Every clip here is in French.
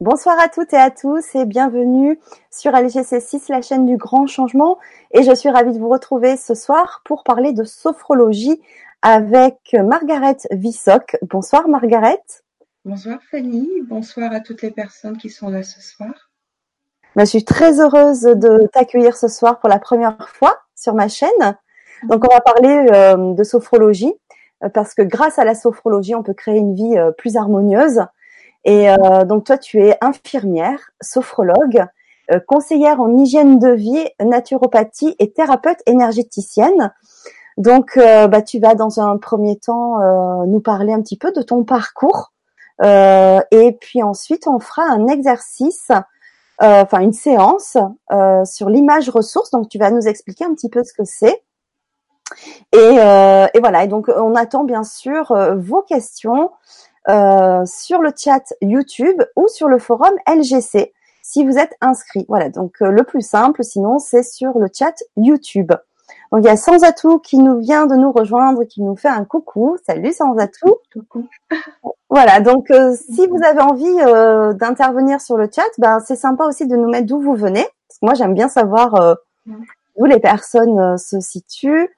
Bonsoir à toutes et à tous et bienvenue sur LGC6, la chaîne du grand changement. Et je suis ravie de vous retrouver ce soir pour parler de sophrologie avec Margaret Vissoc. Bonsoir Margaret. Bonsoir Fanny, bonsoir à toutes les personnes qui sont là ce soir. Ben, je suis très heureuse de t'accueillir ce soir pour la première fois sur ma chaîne. Donc on va parler euh, de sophrologie euh, parce que grâce à la sophrologie, on peut créer une vie euh, plus harmonieuse et euh, donc toi, tu es infirmière, sophrologue, euh, conseillère en hygiène de vie, naturopathie et thérapeute énergéticienne. Donc, euh, bah, tu vas dans un premier temps nous parler un petit peu de ton parcours, et puis ensuite on fera un exercice, enfin une séance sur l'image ressource. Donc, tu vas nous expliquer un petit peu ce que c'est. Et, et, voilà. Et donc, on attend bien sûr vos questions. Euh, sur le chat YouTube ou sur le forum LGC si vous êtes inscrit. Voilà, donc euh, le plus simple, sinon c'est sur le chat YouTube. Donc il y a Sans Atout qui nous vient de nous rejoindre, qui nous fait un coucou. Salut Sans Atout. Coucou. Voilà, donc euh, si vous avez envie d'intervenir sur le chat, ben c'est sympa aussi de nous mettre d'où vous venez. Parce que moi j'aime bien savoir où les personnes se situent.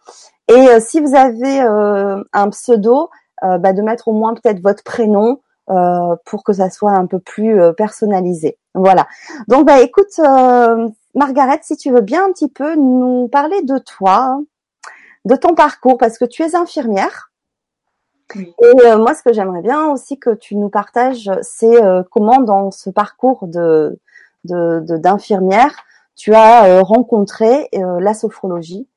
Et si vous avez un pseudo, bah, de mettre au moins peut-être votre prénom euh, pour que ça soit un peu plus euh, personnalisé. Voilà. Donc bah écoute, Margaret, si tu veux bien un petit peu nous parler de toi, de ton parcours, parce que tu es infirmière. Et moi, ce que j'aimerais bien aussi que tu nous partages, c'est comment dans ce parcours de d'infirmière, tu as rencontré la sophrologie euh,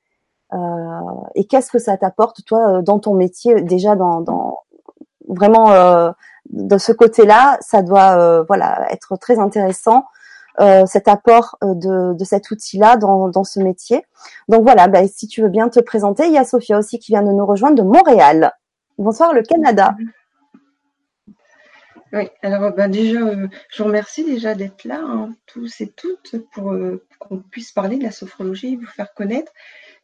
et qu'est-ce que ça t'apporte toi euh, dans ton métier déjà dans, dans vraiment euh, de ce côté-là, ça doit voilà être très intéressant euh, cet apport de, cet outil-là dans, dans ce métier. Donc voilà, bah, si tu veux bien te présenter, il y a Sophia aussi qui vient de nous rejoindre de Montréal. Bonsoir le Canada. Oui, alors ben déjà, je vous remercie déjà d'être là, hein, tous et toutes, pour qu'on puisse parler de la sophrologie, vous faire connaître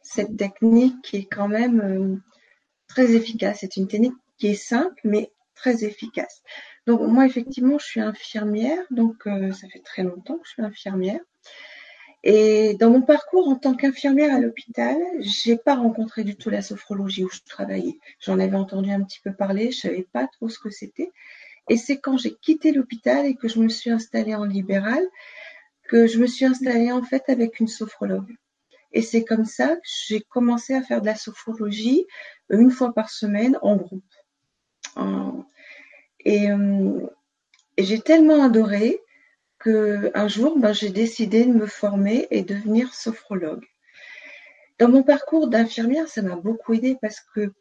cette technique est quand même euh, très efficace. C'est une technique qui est simple, mais très efficace. Donc moi, effectivement, je suis infirmière, donc euh, ça fait très longtemps que je suis infirmière. Et dans mon parcours en tant qu'infirmière à l'hôpital, j'ai pas rencontré du tout la sophrologie où je travaillais. J'en avais entendu un petit peu parler, je savais pas trop ce que c'était. Et c'est quand j'ai quitté l'hôpital et que je me suis installée en libéral que je me suis installée en fait avec une sophrologue. Et c'est comme ça que j'ai commencé à faire de la sophrologie une fois par semaine en groupe. Et, euh, j'ai tellement adoré que un jour, ben, j'ai décidé de me former et devenir sophrologue. Dans mon parcours d'infirmière, ça m'a beaucoup aidé parce que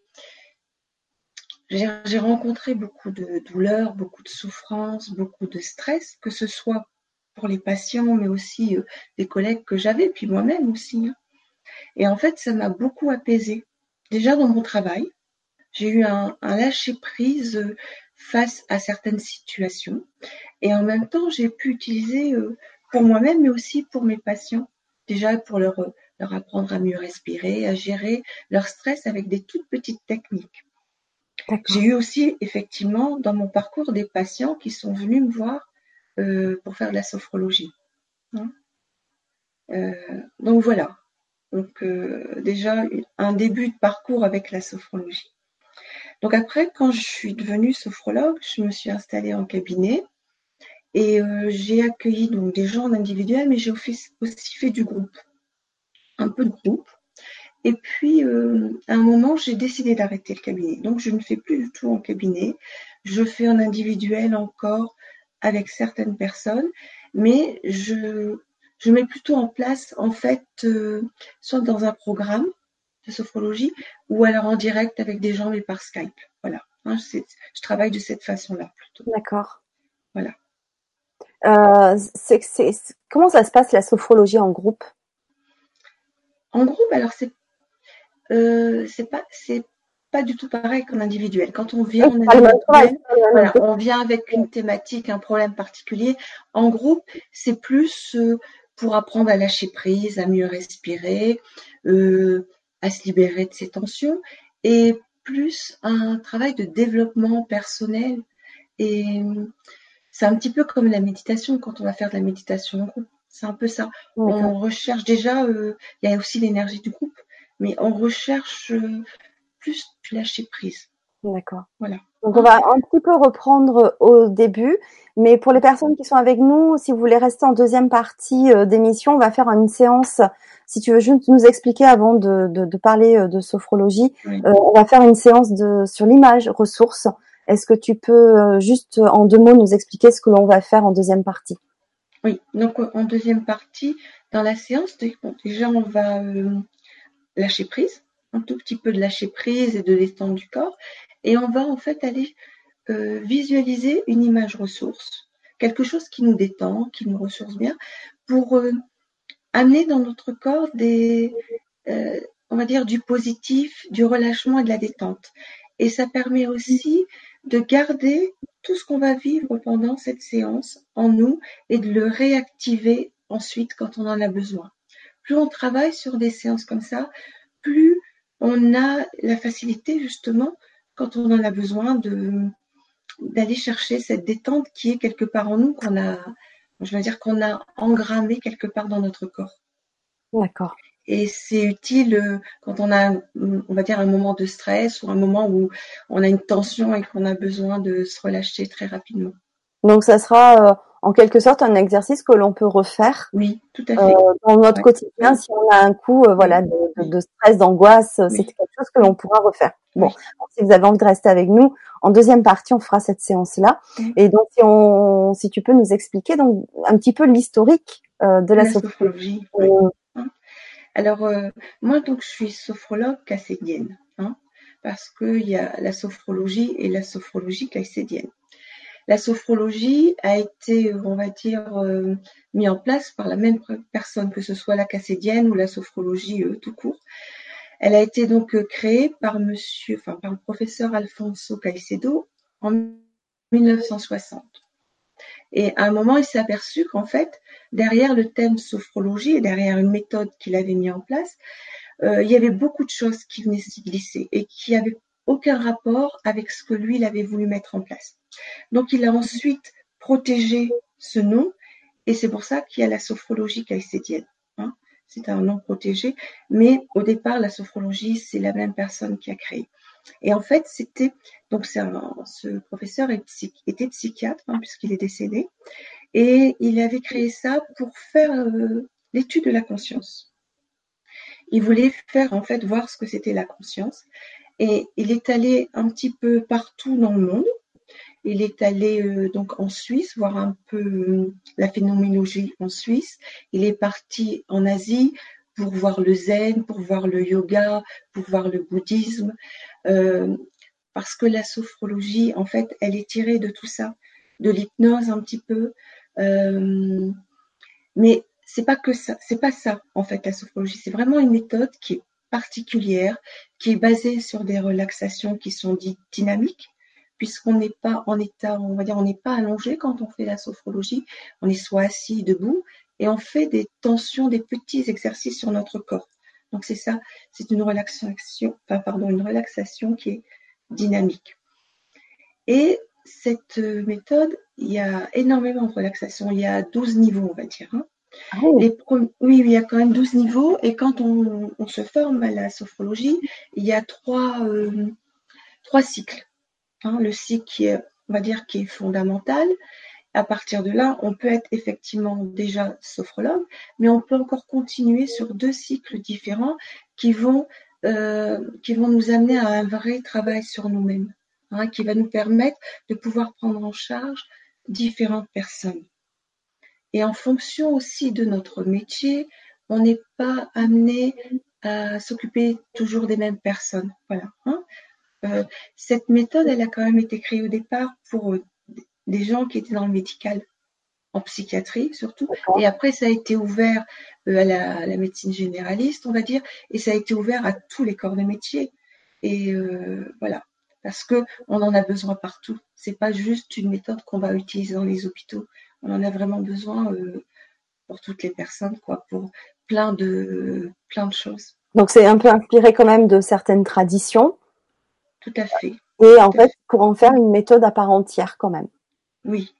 j'ai rencontré beaucoup de douleurs, beaucoup de souffrances, beaucoup de stress, que ce soit pour les patients, mais aussi euh, des collègues que j'avais, puis moi-même aussi. Hein. Et en fait, ça m'a beaucoup apaisé. Déjà dans mon travail, j'ai eu un, lâcher-prise euh, face à certaines situations. Et en même temps, j'ai pu utiliser euh, pour moi-même, mais aussi pour mes patients, déjà pour leur, leur apprendre à mieux respirer, à gérer leur stress avec des toutes petites techniques. J'ai eu aussi effectivement dans mon parcours des patients qui sont venus me voir euh, pour faire de la sophrologie. Hein. donc voilà, donc euh, déjà un début de parcours avec la sophrologie. Donc après, quand je suis devenue sophrologue, je me suis installée en cabinet et euh, j'ai accueilli donc des gens en individuel, mais j'ai aussi fait du groupe, un peu de groupe. Et puis euh, à un moment, j'ai décidé d'arrêter le cabinet. Donc je ne fais plus du tout en cabinet. Je fais en individuel encore avec certaines personnes, mais je je mets plutôt en place, en fait, euh, soit dans un programme de sophrologie ou alors en direct avec des gens, mais par Skype. Voilà. Hein, je travaille de cette façon-là plutôt. D'accord. Voilà. Euh, comment ça se passe la sophrologie en groupe? En groupe, alors c'est euh, c'est pas c'est pas du tout pareil qu'en individuel. Quand on vient on vient avec une thématique, un problème particulier. En groupe, c'est plus pour apprendre à lâcher prise, à mieux respirer, euh, à se libérer de ses tensions, et plus un travail de développement personnel. Et c'est un petit peu comme la méditation quand on va faire de la méditation en groupe. C'est un peu ça. On recherche déjà, euh, il y a aussi l'énergie du groupe, mais on recherche euh, plus lâcher prise. D'accord. Voilà. Donc on va un petit peu reprendre au début, mais pour les personnes qui sont avec nous, si vous voulez rester en deuxième partie euh, d'émission, on va faire une séance. Si tu veux juste nous expliquer avant de, de, parler de sophrologie, on va faire une séance de sur l'image ressource. Est-ce que tu peux juste en deux mots nous expliquer ce que l'on va faire en deuxième partie? Oui, donc en deuxième partie, dans la séance, déjà on va euh, lâcher prise, un tout petit peu de lâcher prise et de détendre du corps, et on va en fait aller euh, visualiser une image ressource, quelque chose qui nous détend, qui nous ressource bien, pour euh, amener dans notre corps des, on va dire, du positif, du relâchement et de la détente. Et ça permet aussi de garder tout ce qu'on va vivre pendant cette séance en nous et de le réactiver ensuite quand on en a besoin. Plus on travaille sur des séances comme ça, plus on a la facilité justement quand on en a besoin de d'aller chercher cette détente qui est quelque part en nous qu'on a je veux dire qu'on a engrammé quelque part dans notre corps. D'accord. Et c'est utile euh, quand on a, on va dire, un moment de stress ou un moment où on a une tension et qu'on a besoin de se relâcher très rapidement. Donc, ça sera euh, en quelque sorte un exercice que l'on peut refaire. Oui, tout à fait. Euh, dans notre quotidien, si on a un coup, voilà, de, stress, d'angoisse, c'est quelque chose que l'on pourra refaire. Bon, si vous avez envie de rester avec nous, en deuxième partie, on fera cette séance-là. Et donc, si on, si tu peux nous expliquer donc un petit peu l'historique de la, la sophrologie. Alors, euh, moi, donc, je suis sophrologue caïcédienne, hein, parce qu'il y a la sophrologie et la sophrologie caïcédienne. La sophrologie a été, on va dire, euh, mise en place par la même personne, que ce soit la caïcédienne ou la sophrologie euh, tout court. Elle a été donc créée par monsieur, enfin, par le professeur Alfonso Caicedo en 1960. Et à un moment, il s'est aperçu qu'en fait, derrière le thème sophrologie et derrière une méthode qu'il avait mis en place, euh, il y avait beaucoup de choses qui venaient s'y glisser et qui n'avaient aucun rapport avec ce que lui, il avait voulu mettre en place. Donc, il a ensuite protégé ce nom et c'est pour ça qu'il y a la sophrologie caïcédienne. Hein. C'est un nom protégé, mais au départ, la sophrologie, c'est la même personne qui a créé. Et en fait, c'était donc ce professeur était psychiatre hein, puisqu'il est décédé, et il avait créé ça pour faire euh, l'étude de la conscience. Il voulait faire en fait voir ce que c'était la conscience, et il est allé un petit peu partout dans le monde. Il est allé euh, donc en Suisse voir un peu euh, la phénoménologie en Suisse. Il est parti en Asie pour voir le zen, pour voir le yoga, pour voir le bouddhisme, euh, parce que la sophrologie, en fait, elle est tirée de tout ça, de l'hypnose un petit peu, mais c'est pas que ça, c'est pas ça en fait la sophrologie, c'est vraiment une méthode qui est particulière, qui est basée sur des relaxations qui sont dites dynamiques, puisqu'on n'est pas en état, on va dire, on n'est pas allongé quand on fait la sophrologie, on est soit assis, debout, et on fait des tensions, des petits exercices sur notre corps. Donc c'est ça, c'est une relaxation, pardon, une relaxation qui est dynamique. Et cette méthode, il y a énormément de relaxation. Il y a 12 niveaux, on va dire. Hein. Ah oui, il y a quand même 12 niveaux. Et quand on, se forme à la sophrologie, il y a trois, euh, trois cycles. Hein. le cycle qui est, on va dire, qui est fondamental, à partir de là, on peut être effectivement déjà sophrologue, mais on peut encore continuer sur deux cycles différents qui vont, euh, qui vont nous amener à un vrai travail sur nous-mêmes, hein, qui va nous permettre de pouvoir prendre en charge différentes personnes. Et en fonction aussi de notre métier, on n'est pas amené à s'occuper toujours des mêmes personnes. Voilà. Hein. Euh, cette méthode, elle a quand même été créée au départ pour des gens qui étaient dans le médical, en psychiatrie surtout. Et après, ça a été ouvert euh, à, la, médecine généraliste, on va dire, et ça a été ouvert à tous les corps de métier. Et euh, voilà, parce que on en a besoin partout. C'est pas juste une méthode qu'on va utiliser dans les hôpitaux. On en a vraiment besoin euh, pour toutes les personnes, quoi, pour plein de plein de choses. Donc c'est un peu inspiré quand même de certaines traditions. Tout à fait. Et en fait, pour en faire une méthode à part entière quand même. Oui,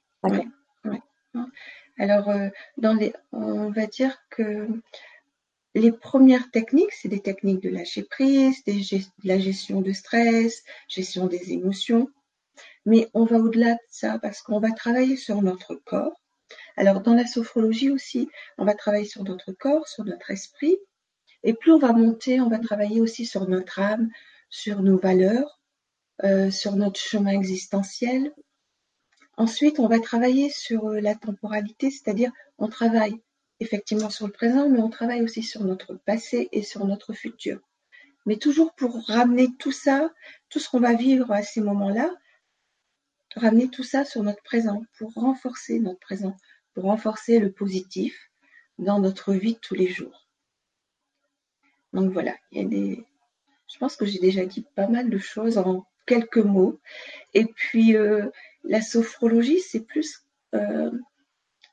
Alors, euh, dans les, on va dire que les premières techniques, c'est des techniques de lâcher prise, de la gestion de stress, gestion des émotions. Mais on va au-delà de ça parce qu'on va travailler sur notre corps. Alors, dans la sophrologie aussi, on va travailler sur notre corps, sur notre esprit. Et plus on va monter, on va travailler aussi sur notre âme, sur nos valeurs, euh, sur notre chemin existentiel. Ensuite, on va travailler sur euh, la temporalité, c'est-à-dire on travaille effectivement sur le présent, mais on travaille aussi sur notre passé et sur notre futur. Mais toujours pour ramener tout ça, tout ce qu'on va vivre à ces moments-là, ramener tout ça sur notre présent, pour renforcer notre présent, pour renforcer le positif dans notre vie de tous les jours. Donc voilà, il y a des. Je pense que j'ai déjà dit pas mal de choses en quelques mots. Et puis euh, la sophrologie, c'est plus, euh,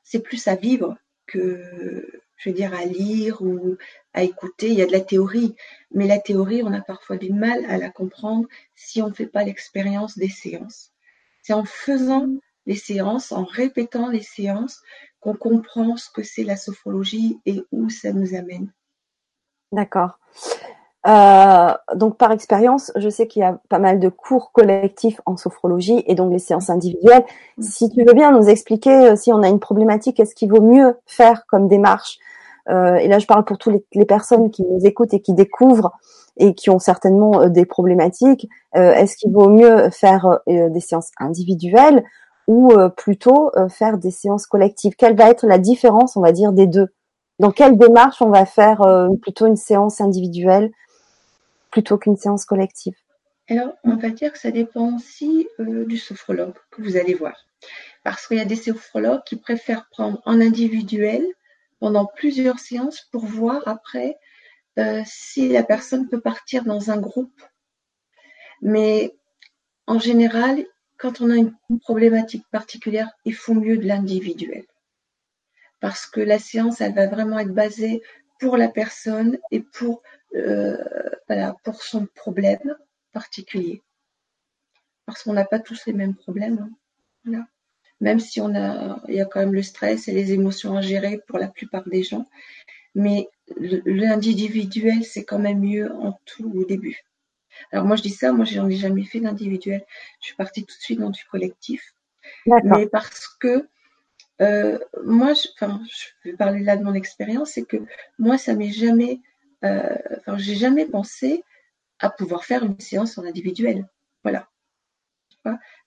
c'est plus à vivre que, je veux dire, à lire ou à écouter. Il y a de la théorie, mais la théorie, on a parfois du mal à la comprendre si on ne fait pas l'expérience des séances. C'est en faisant les séances, en répétant les séances, qu'on comprend ce que c'est la sophrologie et où ça nous amène. D'accord. Euh, donc par expérience, je sais qu'il y a pas mal de cours collectifs en sophrologie et donc les séances individuelles. Si tu veux bien nous expliquer euh, si on a une problématique, est-ce qu'il vaut mieux faire comme démarche Et là, je parle pour toutes les, personnes qui nous écoutent et qui découvrent et qui ont certainement des problématiques. est-ce qu'il vaut mieux faire des séances individuelles ou plutôt faire des séances collectives? Quelle va être la différence, on va dire, des deux? Dans quelle démarche on va faire plutôt une séance individuelle plutôt qu'une séance collective? Alors, on va dire que ça dépend aussi euh, du sophrologue que vous allez voir. Parce qu'il y a des sophrologues qui préfèrent prendre en individuel pendant plusieurs séances pour voir après euh, si la personne peut partir dans un groupe. Mais en général, quand on a une problématique particulière, il faut mieux de l'individuel. Parce que la séance, elle va vraiment être basée pour la personne et pour euh, voilà, pour son problème particulier. Parce qu'on n'a pas tous les mêmes problèmes. Hein. Voilà. Même si on a, il y a quand même le stress et les émotions à gérer pour la plupart des gens. Mais l'individuel, c'est quand même mieux en tout au début. Alors moi je dis ça, moi j'en ai jamais fait d'individuel. Je suis partie tout de suite dans du collectif. Mais parce que euh, moi, je, enfin, je vais parler là de mon expérience, c'est que moi ça m'est jamais euh, enfin, j'ai jamais pensé à pouvoir faire une séance en individuel. Voilà.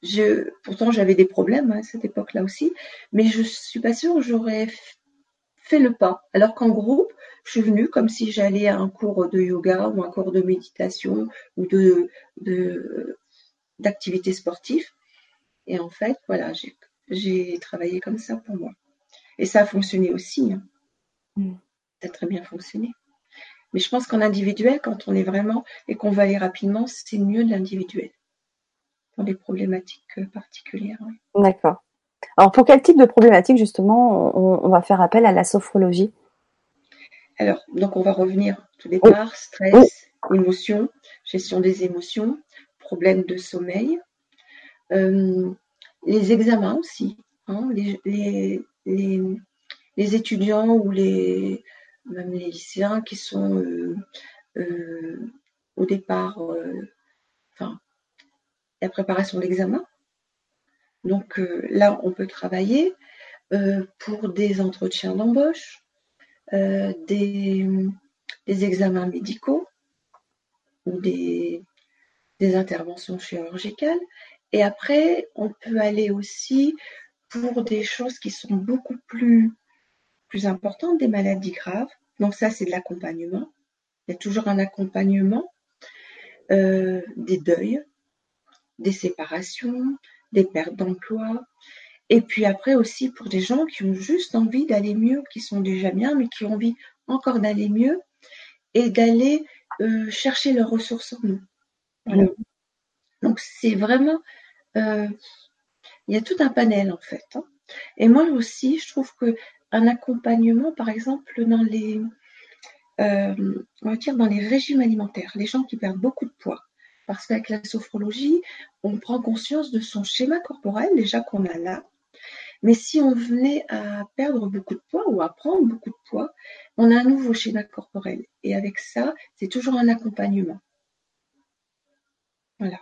Je, pourtant, j'avais des problèmes à cette époque-là aussi, mais je suis pas sûre que j'aurais fait le pas. Alors qu'en groupe, je suis venue comme si j'allais à un cours de yoga ou un cours de méditation ou de, d'activité sportive. Et en fait, voilà, j'ai, travaillé comme ça pour moi. Et ça a fonctionné aussi. Hein. Mm. Ça a très bien fonctionné. Mais je pense qu'en individuel, quand on est vraiment et qu'on va aller rapidement, c'est mieux de l'individuel pour des problématiques euh, particulières. D'accord. Alors pour quel type de problématique justement on, va faire appel à la sophrologie? Alors donc on va revenir tout départ stress, émotions, gestion des émotions, problèmes de sommeil, euh, les examens aussi, hein, les, les, étudiants ou les même les lycéens qui sont euh, euh, au départ, la préparation de l'examen. Donc là, on peut travailler pour des entretiens d'embauche, des, examens médicaux ou des, interventions chirurgicales. Et après, on peut aller aussi pour des choses qui sont beaucoup plus plus importante des maladies graves. Donc ça, c'est de l'accompagnement. Il y a toujours un accompagnement euh, des deuils, des séparations, des pertes d'emploi. Et puis après aussi pour des gens qui ont juste envie d'aller mieux, qui sont déjà bien, mais qui ont envie encore d'aller mieux et d'aller euh, chercher leurs ressources en nous. Voilà. Donc c'est vraiment, euh, il y a tout un panel en fait. Hein. Et moi aussi, je trouve que un accompagnement, par exemple, dans les, euh, on va dire dans les régimes alimentaires, les gens qui perdent beaucoup de poids. Parce qu'avec la sophrologie, on prend conscience de son schéma corporel, déjà qu'on a là, Mais si on venait à perdre beaucoup de poids ou à prendre beaucoup de poids, on a un nouveau schéma corporel. Et avec ça, c'est toujours un accompagnement. Voilà.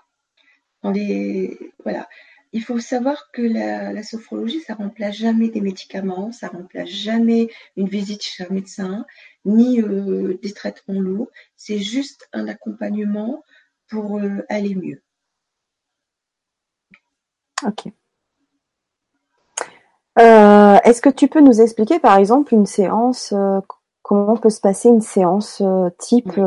Il faut savoir que la, sophrologie, ça remplace jamais des médicaments, ça remplace jamais une visite chez un médecin, ni euh, des traitements lourds. C'est juste un accompagnement pour euh, aller mieux. Ok. Euh, est-ce que tu peux nous expliquer, par exemple, une séance, comment peut se passer une séance type,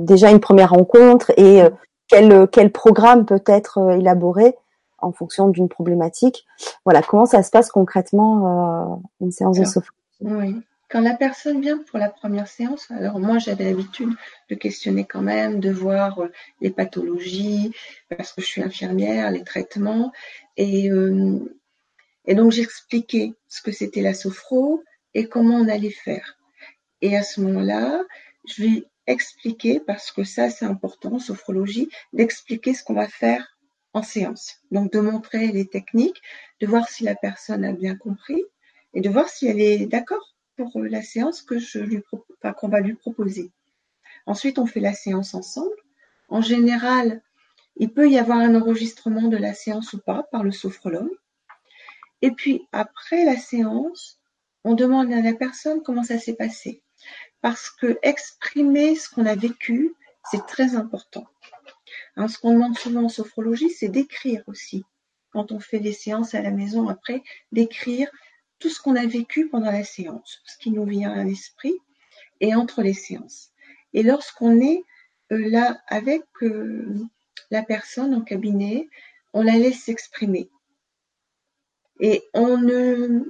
déjà une première rencontre et quel, quel programme peut être élaboré en fonction d'une problématique? Voilà, comment ça se passe concrètement euh, une séance de sophrologie? Oui. Quand la personne vient pour la première séance, alors moi j'avais l'habitude de questionner quand même, de voir euh, les pathologies, parce que je suis infirmière, les traitements, et, euh, et donc j'expliquais ce que c'était la sophro et comment on allait faire. Et à ce moment-là, je vais expliquer, parce que ça c'est important sophrologie, d'expliquer ce qu'on va faire en séance. Donc de montrer les techniques, de voir si la personne a bien compris et de voir si elle est d'accord pour la séance que je lui qu'on va lui proposer. Ensuite, on fait la séance ensemble. En général, il peut y avoir un enregistrement de la séance ou pas par le sophrologue. Et puis après la séance, on demande à la personne comment ça s'est passé. Parce que exprimer ce qu'on a vécu, c'est très important. Hein, ce qu'on demande souvent en sophrologie, c'est d'écrire aussi. Quand on fait des séances à la maison après, d'écrire tout ce qu'on a vécu pendant la séance, ce qui nous vient à l'esprit et entre les séances. Et lorsqu'on est euh, là avec euh, la personne en cabinet, on la laisse s'exprimer. Et on ne,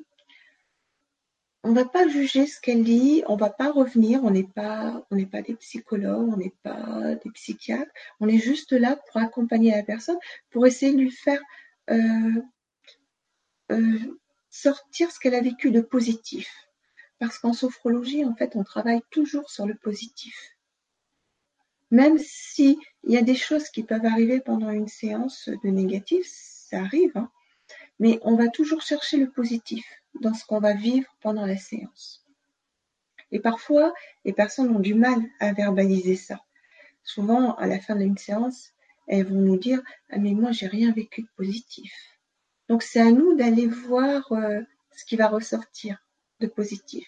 va pas juger ce qu'elle dit, on va pas revenir, on n'est pas, des psychologues, on n'est pas des psychiatres, on est juste là pour accompagner la personne, pour essayer de lui faire euh, sortir ce qu'elle a vécu de positif. Parce qu'en sophrologie, en fait, on travaille toujours sur le positif. Même s'il y a des choses qui peuvent arriver pendant une séance de négatif, ça arrive, hein, mais on va toujours chercher le positif dans ce qu'on va vivre pendant la séance. Et parfois, les personnes ont du mal à verbaliser ça. Souvent, à la fin d'une séance, elles vont nous dire Ah, mais moi, j'ai rien vécu de positif. Donc, c'est à nous d'aller voir euh, ce qui va ressortir de positif.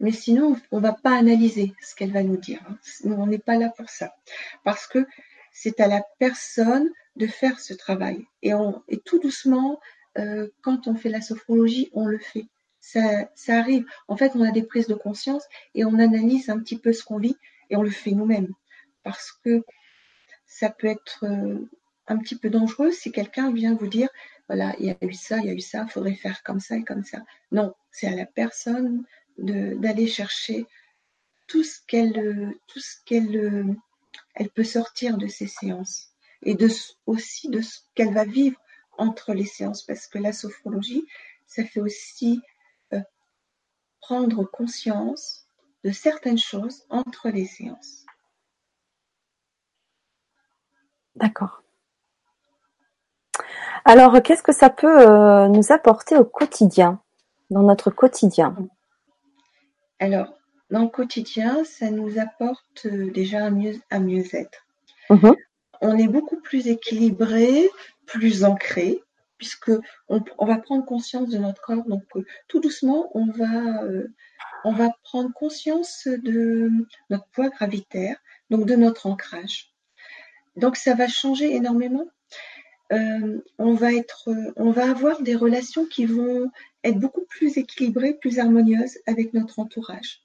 Mais sinon, on ne va pas analyser ce qu'elle va nous dire. Hein. On n'est pas là pour ça. Parce que c'est à la personne de faire ce travail. Et, tout doucement, euh, quand on fait la sophrologie, on le fait. Ça, ça, arrive. En fait, on a des prises de conscience et on analyse un petit peu ce qu'on vit et on le fait nous-mêmes. Parce que ça peut être euh, un petit peu dangereux si quelqu'un vient vous dire, voilà, il y a eu ça, il y a eu ça, il faudrait faire comme ça et comme ça. Non, c'est à la personne d'aller chercher tout ce qu'elle, tout ce qu'elle, elle peut sortir de ces séances et aussi de ce qu'elle va vivre entre les séances, parce que la sophrologie, ça fait aussi euh, prendre conscience de certaines choses entre les séances. D'accord. Alors, qu'est-ce que ça peut euh, nous apporter au quotidien, dans notre quotidien? Alors, dans le quotidien, ça nous apporte euh, déjà un mieux, mieux-être. Mmh on est beaucoup plus équilibré, plus ancré, puisque on, va prendre conscience de notre corps. Donc, euh, tout doucement, on va, euh, on va prendre conscience de notre poids gravitaire, donc de notre ancrage. Donc, ça va changer énormément. Euh, on va avoir des relations qui vont être beaucoup plus équilibrées, plus harmonieuses avec notre entourage.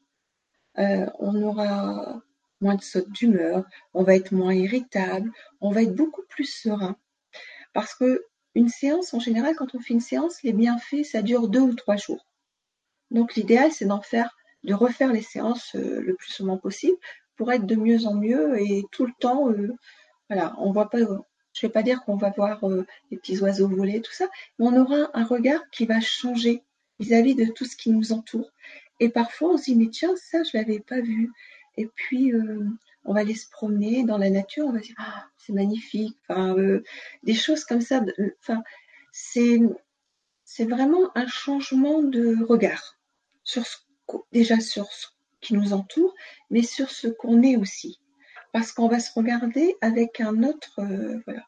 on aura moins de sautes d'humeur, on va être moins irritable, on va être beaucoup plus serein. Parce que une séance, en général, quand on fait une séance, les bienfaits, ça dure deux ou trois jours. Donc l'idéal, c'est d'en faire, de refaire les séances euh, le plus souvent possible pour être de mieux en mieux et tout le temps, euh, voilà, on voit pas, je ne vais pas dire qu'on va voir euh, les petits oiseaux voler, tout ça, mais on aura un regard qui va changer vis-à-vis de tout ce qui nous entoure. Et parfois, on se dit, mais tiens, ça, je l'avais pas vu. Et puis, on va aller se promener dans la nature, on va dire ah, c'est magnifique, euh, des choses comme ça. C'est vraiment un changement de regard déjà sur ce qui nous entoure, mais sur ce qu'on est aussi. Parce qu'on va se regarder avec un autre, euh, voilà.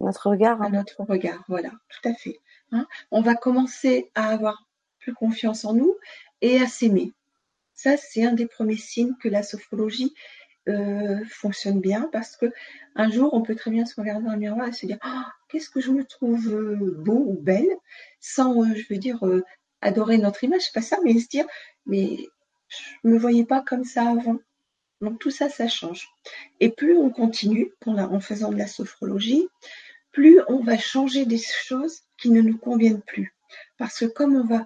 Notre regard. Un autre regard, voilà, tout à fait. Hein. on va commencer à avoir plus confiance en nous et à s'aimer. Ça, c'est un des premiers signes que la sophrologie euh, fonctionne bien parce que un jour, on peut très bien se regarder dans le miroir et se dire oh, qu'est-ce que je me trouve euh, beau ou belle, sans, je veux dire, adorer notre image, c'est pas ça, mais se dire mais je me voyais pas comme ça avant. Donc tout ça, ça change. Et plus on continue en faisant de la sophrologie, plus on va changer des choses qui ne nous conviennent plus. Parce que comme on va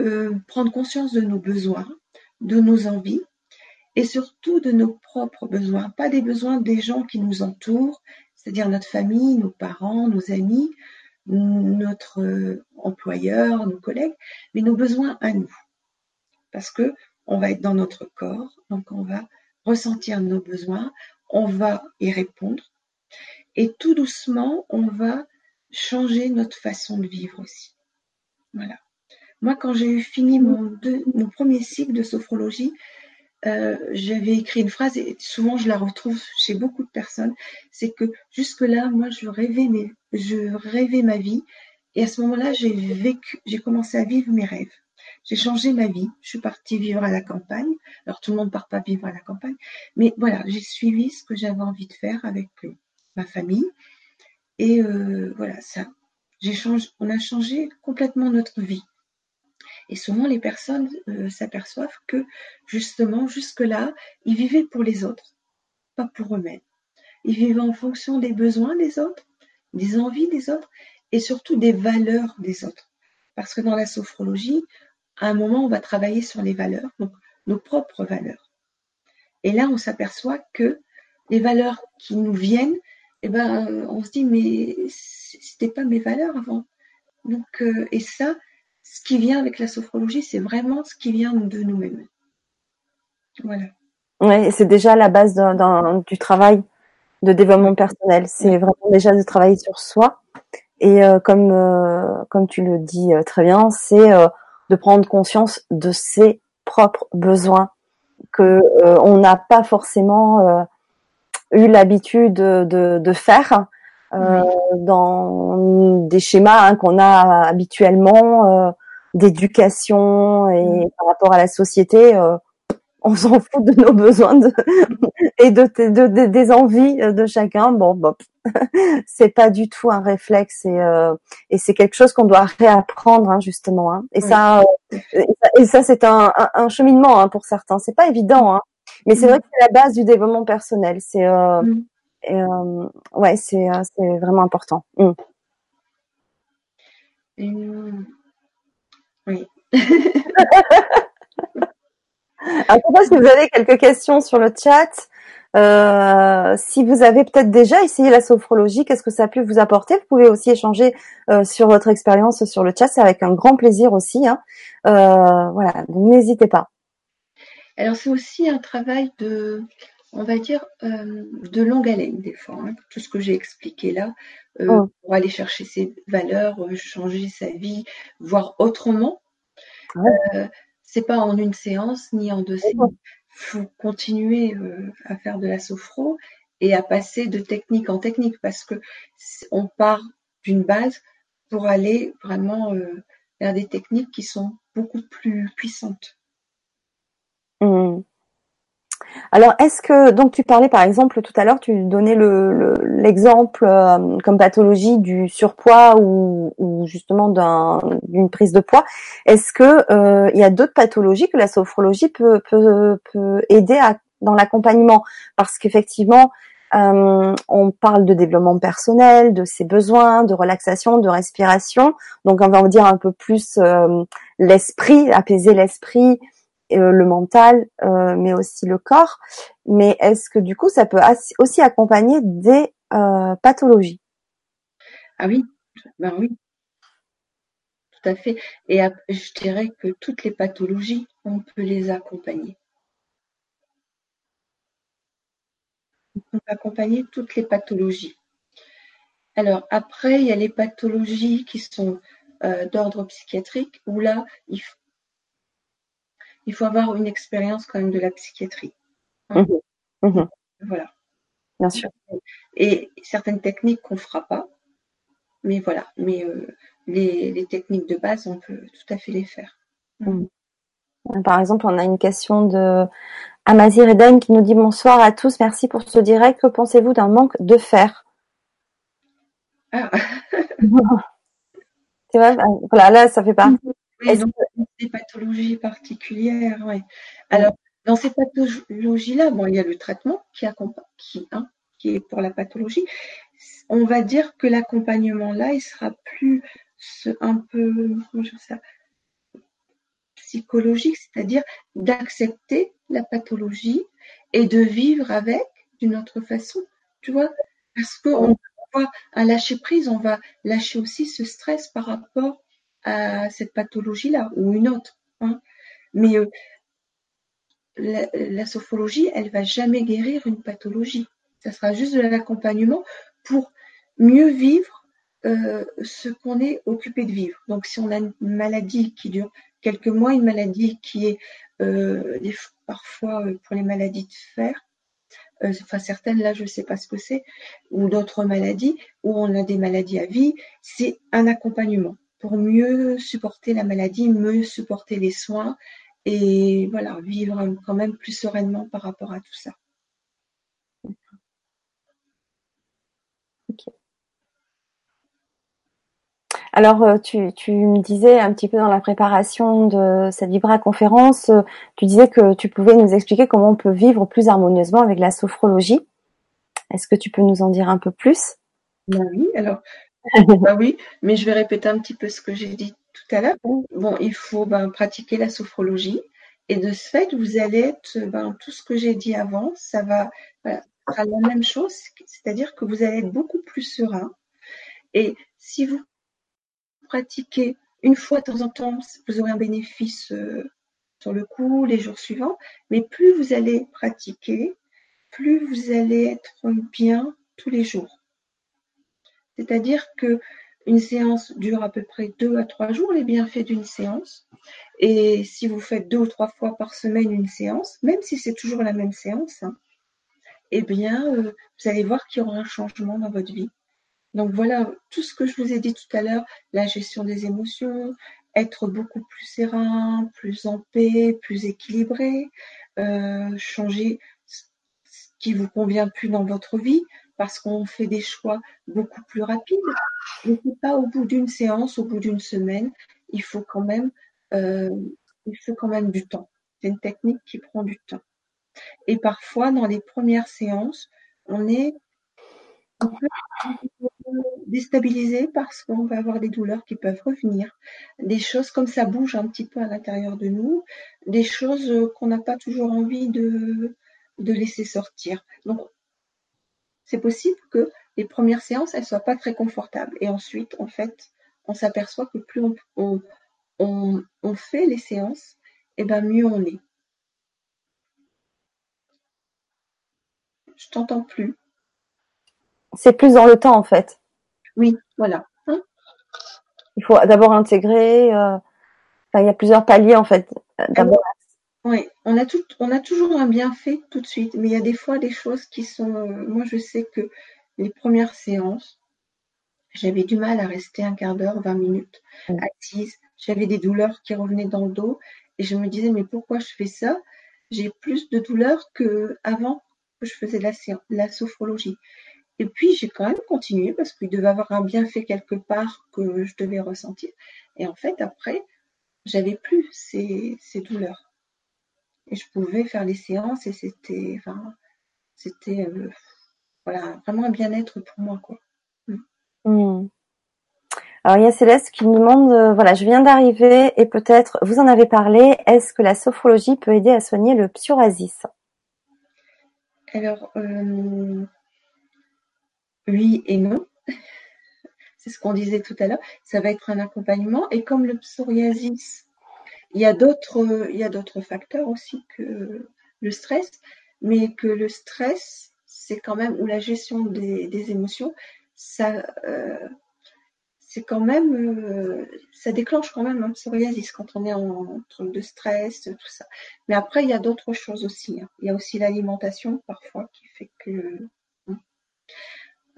euh, prendre conscience de nos besoins, de nos envies, et surtout de nos propres besoins, pas des besoins des gens qui nous entourent, c'est-à-dire notre famille, nos parents, nos amis, notre euh, employeur, nos collègues, mais nos besoins à nous. Parce que on va être dans notre corps, donc on va ressentir nos besoins, on va y répondre, et tout doucement, on va changer notre façon de vivre aussi. Voilà. Moi, quand j'ai eu fini mon, mon premier cycle de sophrologie, euh, j'avais écrit une phrase et souvent je la retrouve chez beaucoup de personnes, c'est que jusque-là, moi, je rêvais, mais je rêvais ma vie et à ce moment-là, j'ai vécu, j'ai commencé à vivre mes rêves. J'ai changé ma vie. Je suis partie vivre à la campagne. Alors tout le monde ne part pas vivre à la campagne, mais voilà, j'ai suivi ce que j'avais envie de faire avec euh, ma famille. Et euh, voilà, ça, changé, on a changé complètement notre vie. Et souvent, les personnes euh, s'aperçoivent que justement, jusque-là, ils vivaient pour les autres, pas pour eux-mêmes. Ils vivaient en fonction des besoins des autres, des envies des autres et surtout des valeurs des autres. Parce que dans la sophrologie, à un moment, on va travailler sur les valeurs, donc nos propres valeurs. Et là, on s'aperçoit que les valeurs qui nous viennent, eh ben, on se dit, mais c'était pas mes valeurs avant. Donc, euh, et ça, ce qui vient avec la sophrologie, c'est vraiment ce qui vient de nous-mêmes. Voilà. Oui, c'est déjà la base du travail de développement personnel. C'est vraiment déjà de travailler sur soi. Et euh, comme euh, comme tu le dis très bien, c'est de prendre conscience de ses propres besoins que euh, on n'a pas forcément euh, eu l'habitude de, de, faire euh, dans des schémas hein, qu'on a habituellement d'éducation et par rapport à la société on s'en fout de nos besoins de, et de, de, des envies de chacun. Bon, bon c'est pas du tout un réflexe et, euh, et c'est quelque chose qu'on doit réapprendre hein, justement. Hein. Et, ça, euh, et, ça, c'est un, un, cheminement hein, pour certains. C'est pas évident, mais c'est mm. vrai que c'est la base du développement personnel. C'est euh, mm. euh ouais, c'est c'est vraiment important. Mm. Oui. Alors, je sais pas si vous avez quelques questions sur le chat. Euh, si vous avez peut-être déjà essayé la sophrologie, qu'est-ce que ça a pu vous apporter? Vous pouvez aussi échanger euh, sur votre expérience sur le chat, c'est avec un grand plaisir aussi. Hein. Euh, voilà, donc n'hésitez pas. Alors c'est aussi un travail de, on va dire, de longue haleine des fois. Hein. tout ce que j'ai expliqué là, oh. pour aller chercher ses valeurs, changer sa vie, voir autrement. C'est pas en une séance ni en deux séances. Il faut continuer euh, à faire de la sophro et à passer de technique en technique parce que on part d'une base pour aller vraiment euh, vers des techniques qui sont beaucoup plus puissantes. Mmh. Alors, est-ce que donc tu parlais par exemple tout à l'heure, tu donnais l'exemple euh, comme pathologie du surpoids ou, justement d'une prise de poids. Est-ce que euh, il y a d'autres pathologies que la sophrologie peut, aider dans l'accompagnement? Parce qu'effectivement, euh, on parle de développement personnel, de ses besoins, de relaxation, de respiration. Donc, on va en dire un peu plus l'esprit, apaiser l'esprit, euh, le mental, euh, mais aussi le corps. Mais est-ce que du coup, ça peut aussi accompagner des euh, pathologies? Ah oui, ben oui, tout à fait. Et je dirais que toutes les pathologies, on peut les accompagner. On peut accompagner toutes les pathologies. Alors après, il y a les pathologies qui sont d'ordre psychiatrique où là, il, il, faut avoir une expérience quand même de la psychiatrie. Hein. Mmh mmh voilà. Bien sûr. Et certaines techniques qu'on ne fera pas, mais voilà. Mais les, les, techniques de base, on peut tout à fait les faire. Par exemple, on a une question de Amazir Eden qui nous dit bonsoir à tous, merci pour ce direct. Que pensez-vous d'un manque de fer? Ah. Tu vois, voilà, là, ça fait partie. Oui, donc, des pathologies particulières, oui. Alors, dans ces pathologies-là, bon, il y a le traitement qui, accompagne, qui, hein, qui est pour la pathologie. On va dire que l'accompagnement là, il sera plus un peu, comment je ça, psychologique, c'est-à-dire d'accepter la pathologie et de vivre avec d'une autre façon, tu vois, parce qu'on va un lâcher prise, on va lâcher aussi ce stress par rapport à cette pathologie-là ou une autre. Hein. Mais euh, la, sophologie, elle va jamais guérir une pathologie. Ça sera juste de l'accompagnement pour mieux vivre euh, ce qu'on est occupé de vivre. Donc, si on a une maladie qui dure quelques mois, une maladie qui est euh, parfois pour les maladies de fer, enfin certaines là je ne sais pas ce que c'est, ou d'autres maladies, où on a des maladies à vie, c'est un accompagnement pour mieux supporter la maladie, mieux supporter les soins et voilà, vivre quand même plus sereinement par rapport à tout ça. Alors, euh, tu, me disais un petit peu dans la préparation de cette Vibra conférence, euh, tu disais que tu pouvais nous expliquer comment on peut vivre plus harmonieusement avec la sophrologie. Est-ce que tu peux nous en dire un peu plus? Ben Oui, alors, bah oui, mais je vais répéter un petit peu ce que j'ai dit tout à l'heure. Bon, il faut ben, pratiquer la sophrologie. Et de ce fait, vous allez être, ben, tout ce que j'ai dit avant, ça va être la même chose, c'est-à-dire que vous allez être beaucoup plus serein. Et si vous pratiquez une fois de temps en temps, vous aurez un bénéfice euh, sur le coup, les jours suivants, mais plus vous allez pratiquer, plus vous allez être bien tous les jours. C'est-à-dire que une séance dure à peu près deux à trois jours, les bienfaits d'une séance. Et si vous faites deux ou trois fois par semaine une séance, même si c'est toujours la même séance, hein, eh bien, euh, vous allez voir qu'il y aura un changement dans votre vie. Donc voilà, tout ce que je vous ai dit tout à l'heure, la gestion des émotions, être beaucoup plus serein, plus en paix, plus équilibré, euh, changer ce qui vous convient plus dans votre vie parce qu'on fait des choix beaucoup plus rapides. Mais c'est pas au bout d'une séance, au bout d'une semaine, il faut quand même, euh, il faut quand même du temps. C'est une technique qui prend du temps. Et parfois, dans les premières séances, on est un peu déstabilisé parce qu'on va avoir des douleurs qui peuvent revenir, des choses comme ça bouge un petit peu à l'intérieur de nous, des choses qu'on n'a pas toujours envie de, de laisser sortir. Donc, c'est possible que les premières séances, elles soient pas très confortables. Et ensuite, en fait, on s'aperçoit que plus on, on, on, fait les séances, et eh ben mieux on est. Je t'entends plus. C'est plus dans le temps, en fait. Oui, voilà. Hein? Il faut d'abord intégrer. Euh, il y a plusieurs paliers en fait. D'abord. Oui, on a tout, on a toujours un bienfait tout de suite, mais il y a des fois des choses qui sont. Moi, je sais que les premières séances, j'avais du mal à rester un quart d'heure, 20 minutes mm. assise. J'avais des douleurs qui revenaient dans le dos et je me disais mais pourquoi je fais ça? J'ai plus de douleurs que avant que je faisais la, la sophrologie. Et puis, j'ai quand même continué parce qu'il devait avoir un bienfait quelque part que je devais ressentir. Et en fait, après, j'avais plus ces, douleurs. Et je pouvais faire les séances et c'était, enfin, c'était, euh, voilà, vraiment un bien-être pour moi, quoi. Mm. Mm. Alors il y a Céleste qui nous demande, euh, voilà, je viens d'arriver et peut-être vous en avez parlé. Est-ce que la sophrologie peut aider à soigner le psoriasis? Alors, euh, oui et non. C'est ce qu'on disait tout à l'heure. Ça va être un accompagnement. Et comme le psoriasis, il y a d'autres, facteurs aussi que le stress, mais que le stress, c'est quand même, ou la gestion des, émotions, ça, euh, c'est quand même, euh, ça déclenche quand même un psoriasis quand on est en truc de stress, tout ça. Mais après, il y a d'autres choses aussi. Hein. Il y a aussi l'alimentation parfois qui fait que.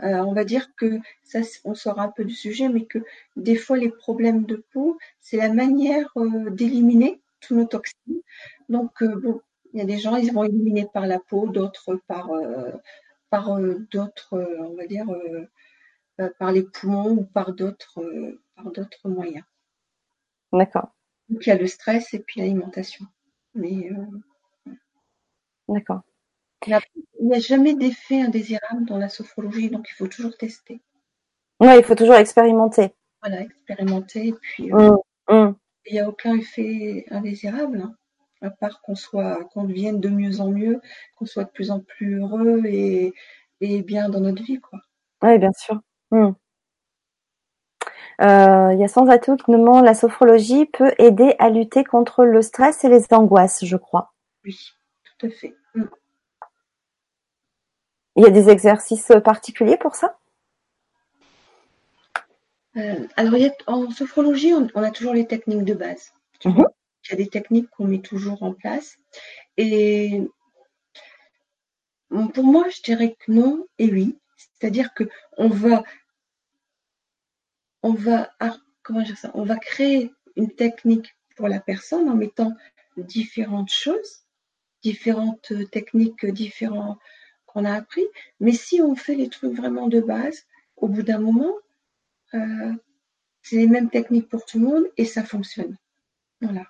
Euh, on va dire que ça, on sort un peu du sujet, mais que des fois les problèmes de peau, c'est la manière euh, d'éliminer tous nos toxines. Donc bon, il y a des gens, ils vont éliminer par la peau, d'autres par par d'autres, on va dire euh, par les poumons ou par d'autres euh, par d'autres moyens. D'accord. Donc il y a le stress et puis l'alimentation. Mais euh. Il n'y a jamais d'effet indésirable dans la sophrologie, donc il faut toujours tester. Oui, il faut toujours expérimenter. Voilà, expérimenter. Et puis, mmh, mmh. il n'y a aucun effet indésirable, hein, à part qu'on soit, qu'on devienne de mieux en mieux, qu'on soit de plus en plus heureux et, et bien dans notre vie, quoi. Oui, bien sûr. Hmm. Euh, il y a sans nous la sophrologie peut aider à lutter contre le stress et les angoisses, je crois. Oui, tout à fait. Il y a des exercices particuliers pour ça? Euh, Alors, en sophrologie, on, a toujours les techniques de base. Mhm. Il y a des techniques qu'on met toujours en place. Et pour moi, je dirais que non et oui. C'est-à-dire que on va on va, comment dire ça, on va créer une technique pour la personne en mettant différentes choses, différentes techniques différentes qu'on a appris. Mais si on fait les trucs vraiment de base, au bout d'un moment, euh, c'est les mêmes techniques pour tout le monde et ça fonctionne. Voilà.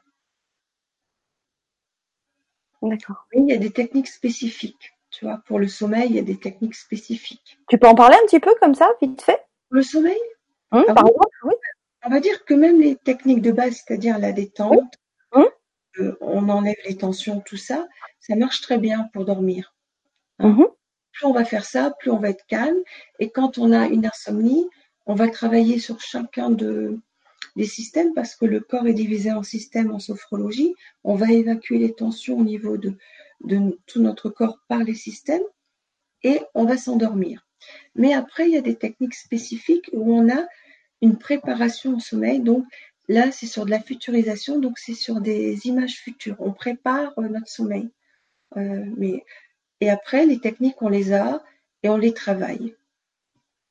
D'accord. il y a des techniques spécifiques. Tu vois, pour le sommeil, il y a des techniques spécifiques. Tu peux en parler un petit peu comme ça, vite fait? Le sommeil? Hein, on va dire que même les techniques de base, c'est-à-dire la détente, hein? euh, on enlève les tensions, tout ça, ça marche très bien pour dormir. Hein? Mhm. Plus on va faire ça, plus on va être calme. Et quand on a une insomnie, on va travailler sur chacun de, des systèmes parce que le corps est divisé en systèmes en sophrologie. On va évacuer les tensions au niveau de, de tout notre corps par les systèmes et on va s'endormir. Mais après, il y a des techniques spécifiques où on a une préparation au sommeil. Donc là, c'est sur de la futurisation, donc c'est sur des images futures. On prépare euh, notre sommeil. Euh, mais et après, les techniques, on les a et on les travaille.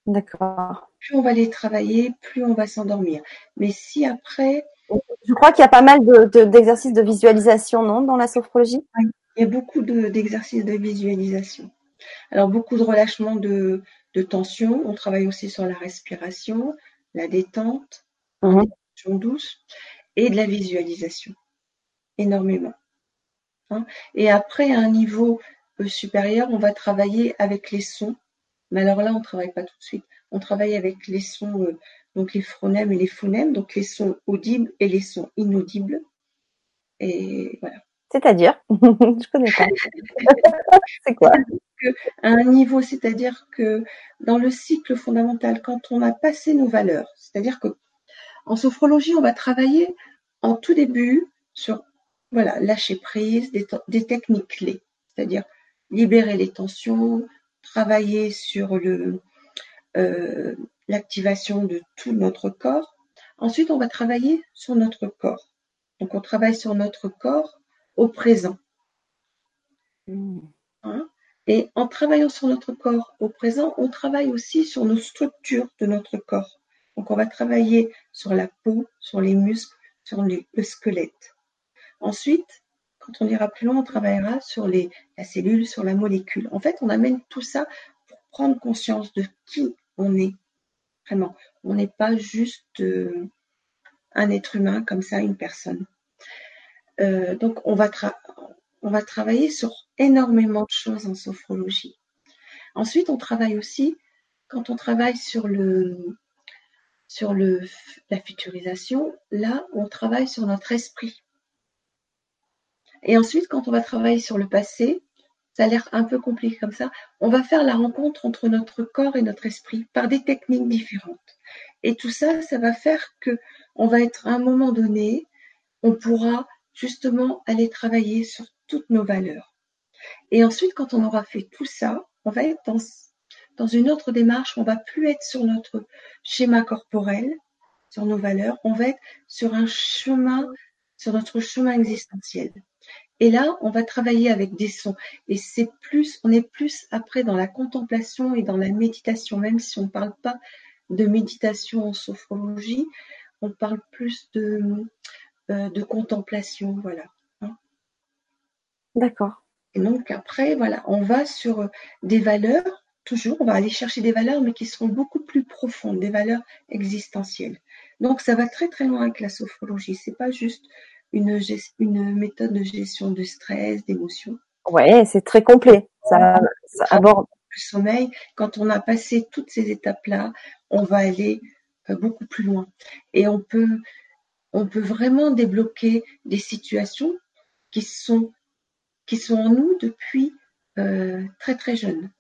D'accord. Plus on va les travailler, plus on va s'endormir. Mais si après. Je crois qu'il y a pas mal d'exercices de, visualisation, non, dans la sophrologie? Il y a beaucoup d'exercices de, visualisation. Alors, beaucoup de relâchement de, tension. On travaille aussi sur la respiration, la détente, mmh. douce et de la visualisation. Énormément. Hein. et après, à un niveau supérieur, on va travailler avec les sons. Mais alors là, on ne travaille pas tout de suite. On travaille avec les sons, euh, donc les phronèmes et les phonèmes, donc les sons audibles et les sons inaudibles. Et voilà. C'est-à-dire? Je connais pas. c'est quoi? À un niveau, c'est-à-dire que dans le cycle fondamental, quand on a passé nos valeurs, c'est-à-dire que en sophrologie, on va travailler en tout début sur voilà lâcher prise, des, techniques clés, c'est-à-dire libérer les tensions, travailler sur le euh, l'activation de tout notre corps. Ensuite, on va travailler sur notre corps. Donc, on travaille sur notre corps au présent. Hmm. Hein? Et en travaillant sur notre corps au présent, on travaille aussi sur nos structures de notre corps. Donc on va travailler sur la peau, sur les muscles, sur le squelette. Ensuite, on ira plus loin, on travaillera sur les, la cellule, sur la molécule. En fait, on amène tout ça pour prendre conscience de qui on est. Vraiment, on n'est pas juste euh, un être humain comme ça, une personne. Euh, donc, on va, on va travailler sur énormément de choses en sophrologie. Ensuite, on travaille aussi, quand on travaille sur le sur le, la futurisation, là, on travaille sur notre esprit. Et ensuite, quand on va travailler sur le passé, ça a l'air un peu compliqué comme ça, on va faire la rencontre entre notre corps et notre esprit par des techniques différentes. Et tout ça, ça va faire que on va être à un moment donné, on pourra justement aller travailler sur toutes nos valeurs. Et ensuite, quand on aura fait tout ça, on va être dans une autre démarche. On va plus être sur notre schéma corporel, sur nos valeurs. On va être sur un chemin, sur notre chemin existentiel. Et là, on va travailler avec des sons. Et c'est plus, on est plus après dans la contemplation et dans la méditation, même si on ne parle pas de méditation en sophrologie, on parle plus de, euh, de contemplation, voilà. Hein. D'accord. Et donc après, voilà, on va sur des valeurs, toujours, on va aller chercher des valeurs, mais qui seront beaucoup plus profondes, des valeurs existentielles. Donc ça va très très loin avec la sophrologie. C'est pas juste une, une méthode de gestion du stress, d'émotions. Ouais, c'est très complet. Ça, ça aborde le sommeil. Quand on a passé toutes ces étapes-là, on va aller euh, beaucoup plus loin. Et on peut, on peut vraiment débloquer des situations qui sont, qui sont en nous depuis euh, très très jeunes.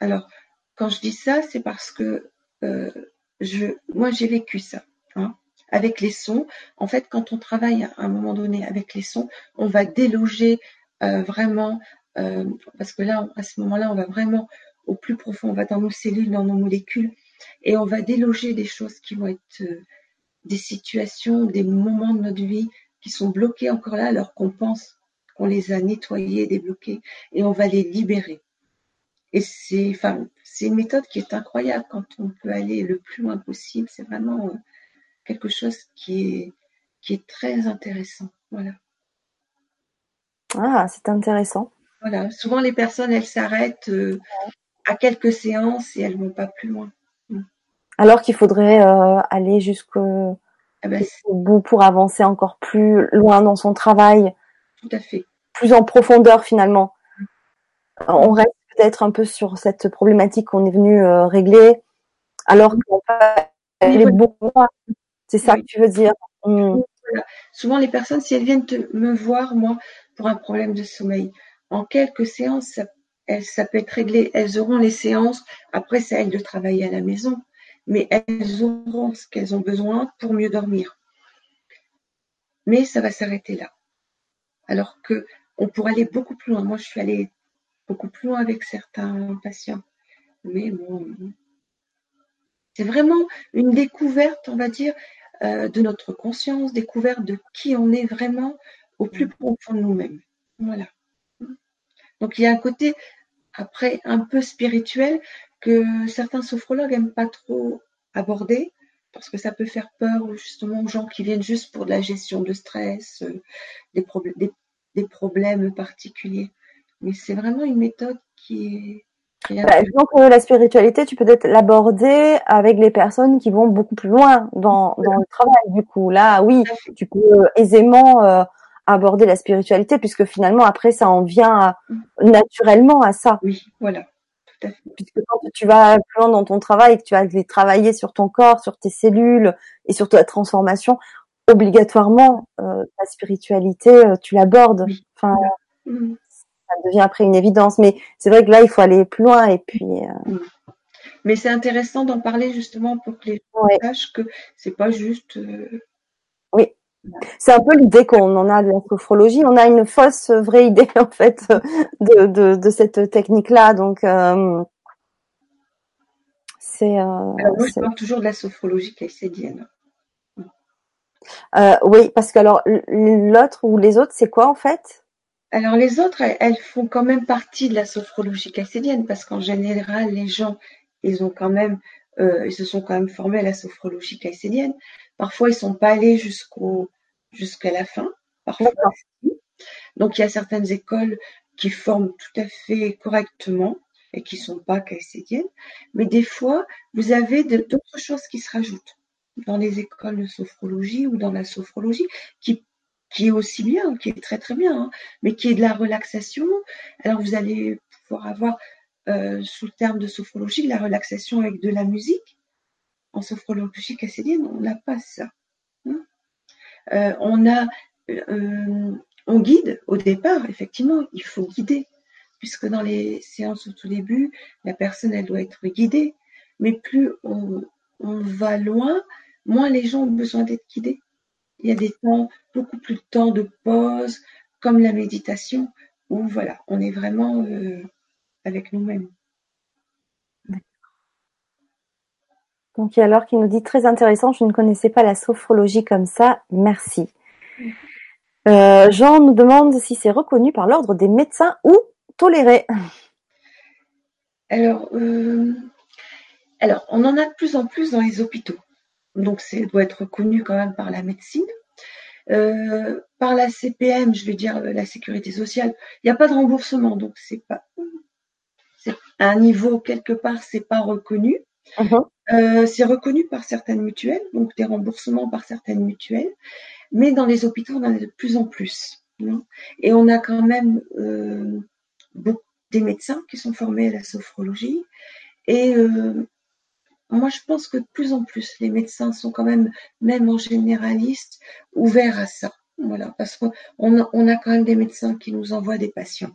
Alors, quand je dis ça, c'est parce que euh, je, moi j'ai vécu ça. Hein avec les sons. En fait, quand on travaille à un moment donné avec les sons, on va déloger euh, vraiment, euh, parce que là, à ce moment-là, on va vraiment au plus profond, on va dans nos cellules, dans nos molécules, et on va déloger des choses qui vont être euh, des situations, des moments de notre vie qui sont bloqués encore là, alors qu'on pense qu'on les a nettoyés, débloqués, et on va les libérer. Et c'est, enfin, c'est une méthode qui est incroyable quand on peut aller le plus loin possible. C'est vraiment quelque chose qui est, qui est très intéressant. Voilà. Ah, c'est intéressant. Voilà. Souvent, les personnes, elles s'arrêtent euh, à quelques séances et elles vont pas plus loin. Mm. Alors qu'il faudrait euh, aller jusqu'au ah ben, bout pour avancer encore plus loin dans son travail. Tout à fait. Plus en profondeur finalement. On reste peut-être un peu sur cette problématique qu'on est venu euh, régler, alors qu'on va aller beaucoup moins c'est ça que tu veux dire? Mm. Souvent, les personnes, si elles viennent me voir, moi, pour un problème de sommeil, en quelques séances, ça, ça peut être réglé. Elles auront les séances. Après, c'est à elles de travailler à la maison. Mais elles auront ce qu'elles ont besoin pour mieux dormir. Mais ça va s'arrêter là. Alors que on pourrait aller beaucoup plus loin. Moi, je suis allée beaucoup plus loin avec certains patients. Mais bon, c'est vraiment une découverte, on va dire, euh, de notre conscience, découverte de qui on est vraiment au plus profond de nous-mêmes. Voilà. Donc il y a un côté après un peu spirituel que certains sophrologues n'aiment pas trop aborder parce que ça peut faire peur justement aux gens qui viennent juste pour de la gestion de stress, euh, des, des problèmes particuliers. Mais c'est vraiment une méthode qui est bah, donc la spiritualité, tu peux peut-être l'aborder avec les personnes qui vont beaucoup plus loin dans, dans le travail. Du coup, là, oui, tu peux aisément euh, aborder la spiritualité puisque finalement après ça en vient naturellement à ça. Oui, voilà. Tout à fait. Puisque quand tu vas plus loin dans ton travail et que tu vas travailler sur ton corps, sur tes cellules et sur ta transformation, obligatoirement euh, la spiritualité, euh, tu l'abordes. Enfin, mm ça devient après une évidence. Mais c'est vrai que là, il faut aller plus loin et puis. Euh, mm. Mais c'est intéressant d'en parler justement pour que les gens sachent que c'est pas juste. Euh, oui. C'est un peu l'idée qu'on en a de la sophrologie. On a une fausse vraie idée en fait de, de, de cette technique-là. Donc euh, c'est. Moi, je parle toujours de la sophrologie caïcédienne. Euh, oui, parce que alors l'autre ou les autres, c'est quoi en fait? Alors les autres, elles, font quand même partie de la sophrologie caïcédienne parce qu'en général, les gens, ils ont quand même, euh, ils se sont quand même formés à la sophrologie caïcédienne. Parfois, ils sont pas allés jusqu'au jusqu'à la fin. Parfois, donc il y a certaines écoles qui forment tout à fait correctement et qui sont pas caïcédiennes. Mais des fois, vous avez d'autres choses qui se rajoutent dans les écoles de sophrologie ou dans la sophrologie qui qui est aussi bien, qui est très très bien, hein, mais qui est de la relaxation. Alors vous allez pouvoir avoir euh, sous le terme de sophrologie la relaxation avec de la musique. En sophrologie cassidienne, on n'a pas ça. Hein. Euh, on a, euh, on guide au départ, effectivement, il faut guider, puisque dans les séances au tout début, la personne elle doit être guidée, mais plus on va loin, moins les gens ont besoin d'être guidés. Il y a des temps, beaucoup plus de temps de pause, comme la méditation, où voilà, on est vraiment euh, avec nous-mêmes. Donc, il y a alors qui nous dit très intéressant, je ne connaissais pas la sophrologie comme ça, merci. Euh, Jean nous demande si c'est reconnu par l'ordre des médecins ou toléré. Alors, euh, alors, on en a de plus en plus dans les hôpitaux. Donc, ça doit être reconnu quand même par la médecine. Euh, par la CPM, je veux dire la sécurité sociale, il n'y a pas de remboursement, donc c'est pas c'est un niveau quelque part, c'est pas reconnu. Uh-huh. Euh, c'est reconnu par certaines mutuelles, donc des remboursements par certaines mutuelles, mais dans les hôpitaux, on en a de plus en plus. et on a quand même euh, beaucoup, des médecins qui sont formés à la sophrologie. Et euh, moi, je pense que de plus en plus, les médecins sont quand même, même en généraliste, ouverts à ça. Voilà, parce qu'on on a quand même des médecins qui nous envoient des patients.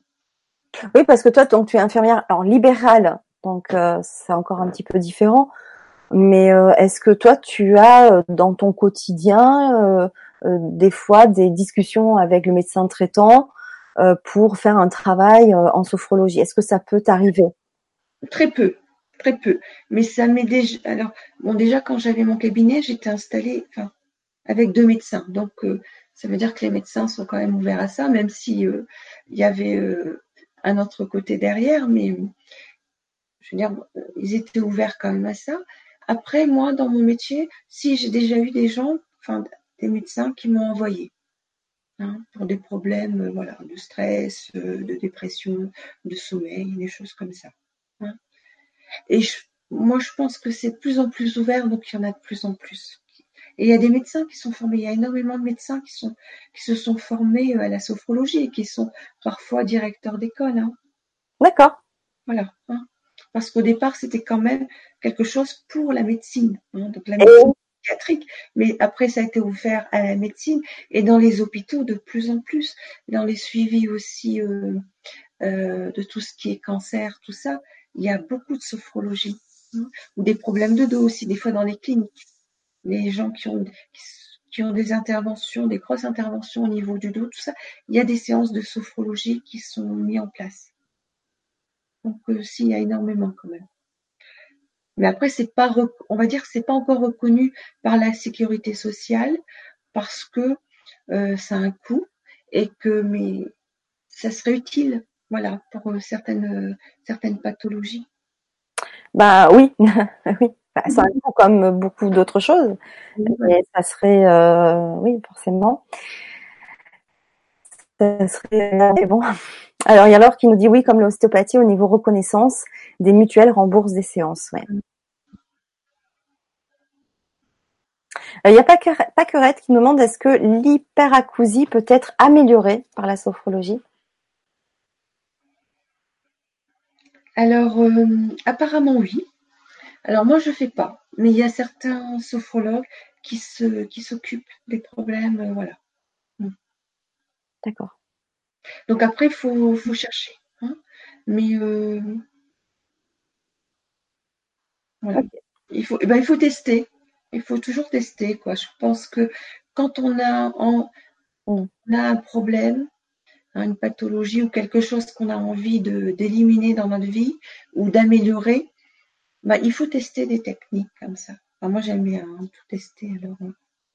Oui, parce que toi, donc, tu es infirmière alors libérale, donc euh, c'est encore un petit peu différent. Mais euh, est-ce que toi, tu as euh, dans ton quotidien des fois des discussions avec le médecin traitant pour faire un travail en sophrologie? Est-ce que ça peut t'arriver? Très peu, très peu. Mais ça m'est déjà. Alors, bon, déjà quand j'avais mon cabinet, j'étais installée, avec deux médecins. Donc, ça veut dire que les médecins sont quand même ouverts à ça, même si il y avait un autre côté derrière. Mais je veux dire, ils étaient ouverts quand même à ça. Après, moi, dans mon métier, si j'ai déjà eu des gens, enfin, des médecins qui m'ont envoyé hein, pour des problèmes, euh, voilà, de stress, euh, de dépression, de sommeil, des choses comme ça. Hein. Et moi, je pense que c'est de plus en plus ouvert, donc il y en a de plus en plus. Et il y a des médecins qui sont formés. Il y a énormément de médecins qui sont qui se sont formés euh, à la sophrologie et qui sont parfois directeurs d'école. Hein. D'accord. Voilà parce qu'au départ, c'était quand même quelque chose pour la médecine, hein, donc la médecine psychiatrique. Mais après, ça a été ouvert à la médecine et dans les hôpitaux de plus en plus, dans les suivis aussi euh, euh, de tout ce qui est cancer, tout ça, il y a beaucoup de sophrologie hein, ou des problèmes de dos aussi, des fois dans les cliniques. Les gens qui ont qui ont des interventions, des grosses interventions au niveau du dos, tout ça, il y a des séances de sophrologie qui sont mises en place. Donc euh, si, il y a énormément quand même. Mais après, c'est pas, on va dire que c'est pas encore reconnu par la sécurité sociale parce que euh, ça a un coût et que mais ça serait utile, voilà, pour euh, certaines certaines pathologies. Bah oui, oui. ça a un coût comme beaucoup d'autres choses, mais ça serait, oui, forcément, ça serait bon. Alors, il y a Laure qui nous dit oui, comme l'ostéopathie, au niveau reconnaissance, des mutuelles remboursent des séances. Ouais. Euh, il y a Paquerette qui nous demande est-ce que l'hyperacousie peut être améliorée par la sophrologie? Alors, euh, apparemment oui. Alors moi, je ne fais pas, mais il y a certains sophrologues qui se qui s'occupent des problèmes, euh, voilà. D'accord. Donc après, il faut, chercher. Hein. Mais euh, voilà. Il faut, eh ben, il faut tester. Il faut toujours tester. Quoi. Je pense que quand on a, on a un problème, hein, une pathologie ou quelque chose qu'on a envie d'éliminer dans notre vie ou d'améliorer, bah, il faut tester des techniques comme ça. moi, j'aime bien hein, tout tester. Alors,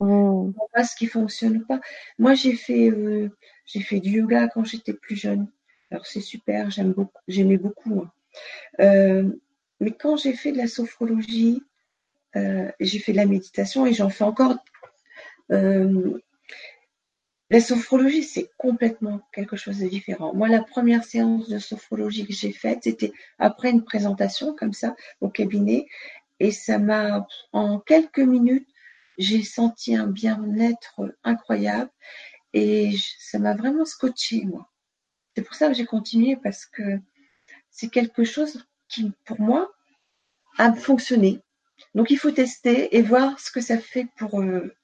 on voit ce qui fonctionne pas. Moi, j'ai fait, euh, j'ai fait du yoga quand j'étais plus jeune. Alors c'est super, j'aime beaucoup, j'aimais beaucoup. Hein. Euh, mais quand j'ai fait de la sophrologie, euh, j'ai fait de la méditation et j'en fais encore. La sophrologie, c'est complètement quelque chose de différent. Moi, la première séance de sophrologie que j'ai faite, c'était après une présentation comme ça au cabinet, et ça m'a, en quelques minutes, j'ai senti un bien-être incroyable et ça m'a vraiment scotché, moi. C'est pour ça que j'ai continué parce que c'est quelque chose qui, pour moi, a fonctionné. Donc il faut tester et voir ce que ça fait pour, euh,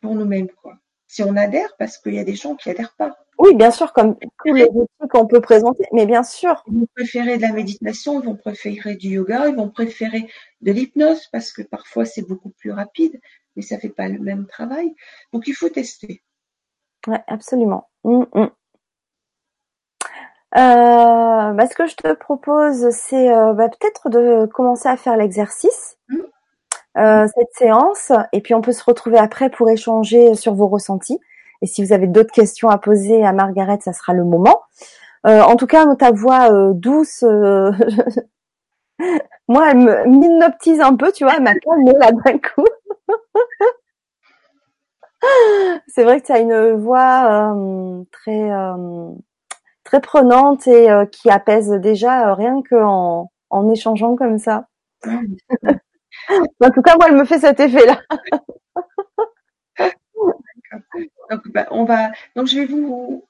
pour nous-mêmes, quoi. Si on adhère, parce qu'il y a des gens qui adhèrent pas. Oui, bien sûr, comme tous les outils qu'on peut présenter, mais bien sûr. Ils vont préférer de la méditation, ils vont préférer du yoga, ils vont préférer de l'hypnose parce que parfois c'est beaucoup plus rapide mais ça fait pas le même travail. Donc il faut tester. Ouais, absolument. Mm, mm. bah, ce que je te propose, c'est bah, peut-être de commencer à faire l'exercice, mmh. cette séance, et puis on peut se retrouver après pour échanger sur vos ressentis. Et si vous avez d'autres questions à poser à Margaret, ça sera le moment. Euh, en tout cas, ta voix euh, douce, euh, moi, elle me m'hypnotise un peu, tu vois, elle m'a calmée là d'un coup. C'est vrai que tu as une voix très très prenante et qui apaise déjà rien qu'en en échangeant comme ça. en tout cas, moi, elle me fait cet effet-là. Donc, bah, on va. Donc, je vais vous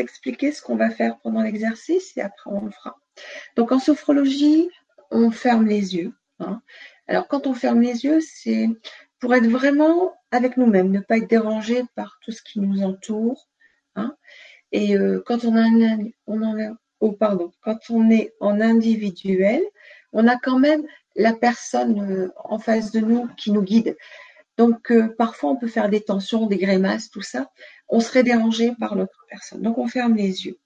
expliquer ce qu'on va faire pendant l'exercice et après on le fera. Donc, en sophrologie, on ferme les yeux. Hein. Alors, quand on ferme les yeux, c'est pour être vraiment avec nous-mêmes, ne pas être dérangé par tout ce qui nous entoure. Et quand on est en individuel, on a quand même la personne euh, en face de nous qui nous guide. Donc, euh, parfois, on peut faire des tensions, des grimaces, tout ça. On serait dérangé par l'autre personne. Donc, on ferme les yeux.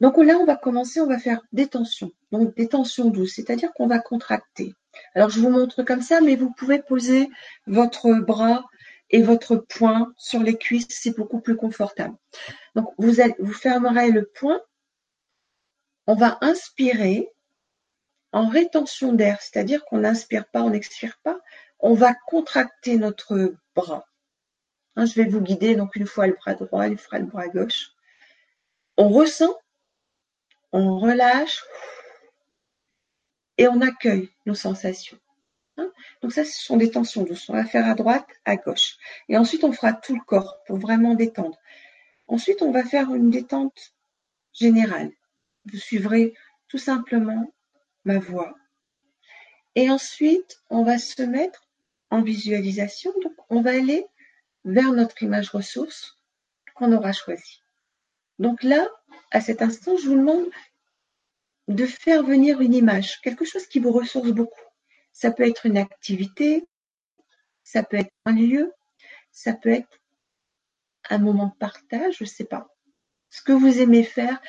Donc là, on va commencer, on va faire des tensions. Donc, des tensions douces, c'est-à-dire qu'on va contracter. Alors, je vous montre comme ça, mais vous pouvez poser votre bras et votre poing sur les cuisses, c'est beaucoup plus confortable. Donc, vous, vous fermerez le poing. On va inspirer en rétention d'air, c'est-à-dire qu'on n'inspire pas, on n'expire pas on va contracter notre bras. Hein, je vais vous guider donc une fois le bras droit, une fois le bras gauche. On ressent, on relâche et on accueille nos sensations. Hein. donc ça, ce sont des tensions douces. On va faire à droite, à gauche. Et ensuite, on fera tout le corps pour vraiment détendre. Ensuite, on va faire une détente générale. Vous suivrez tout simplement ma voix. Et ensuite, on va se mettre en visualisation. Donc, on va aller vers notre image ressource qu'on aura choisie. Donc là, à cet instant, je vous demande de faire venir une image, quelque chose qui vous ressource beaucoup. Ça peut être une activité, ça peut être un lieu, ça peut être un moment de partage, je ne sais pas. Ce que vous aimez faire,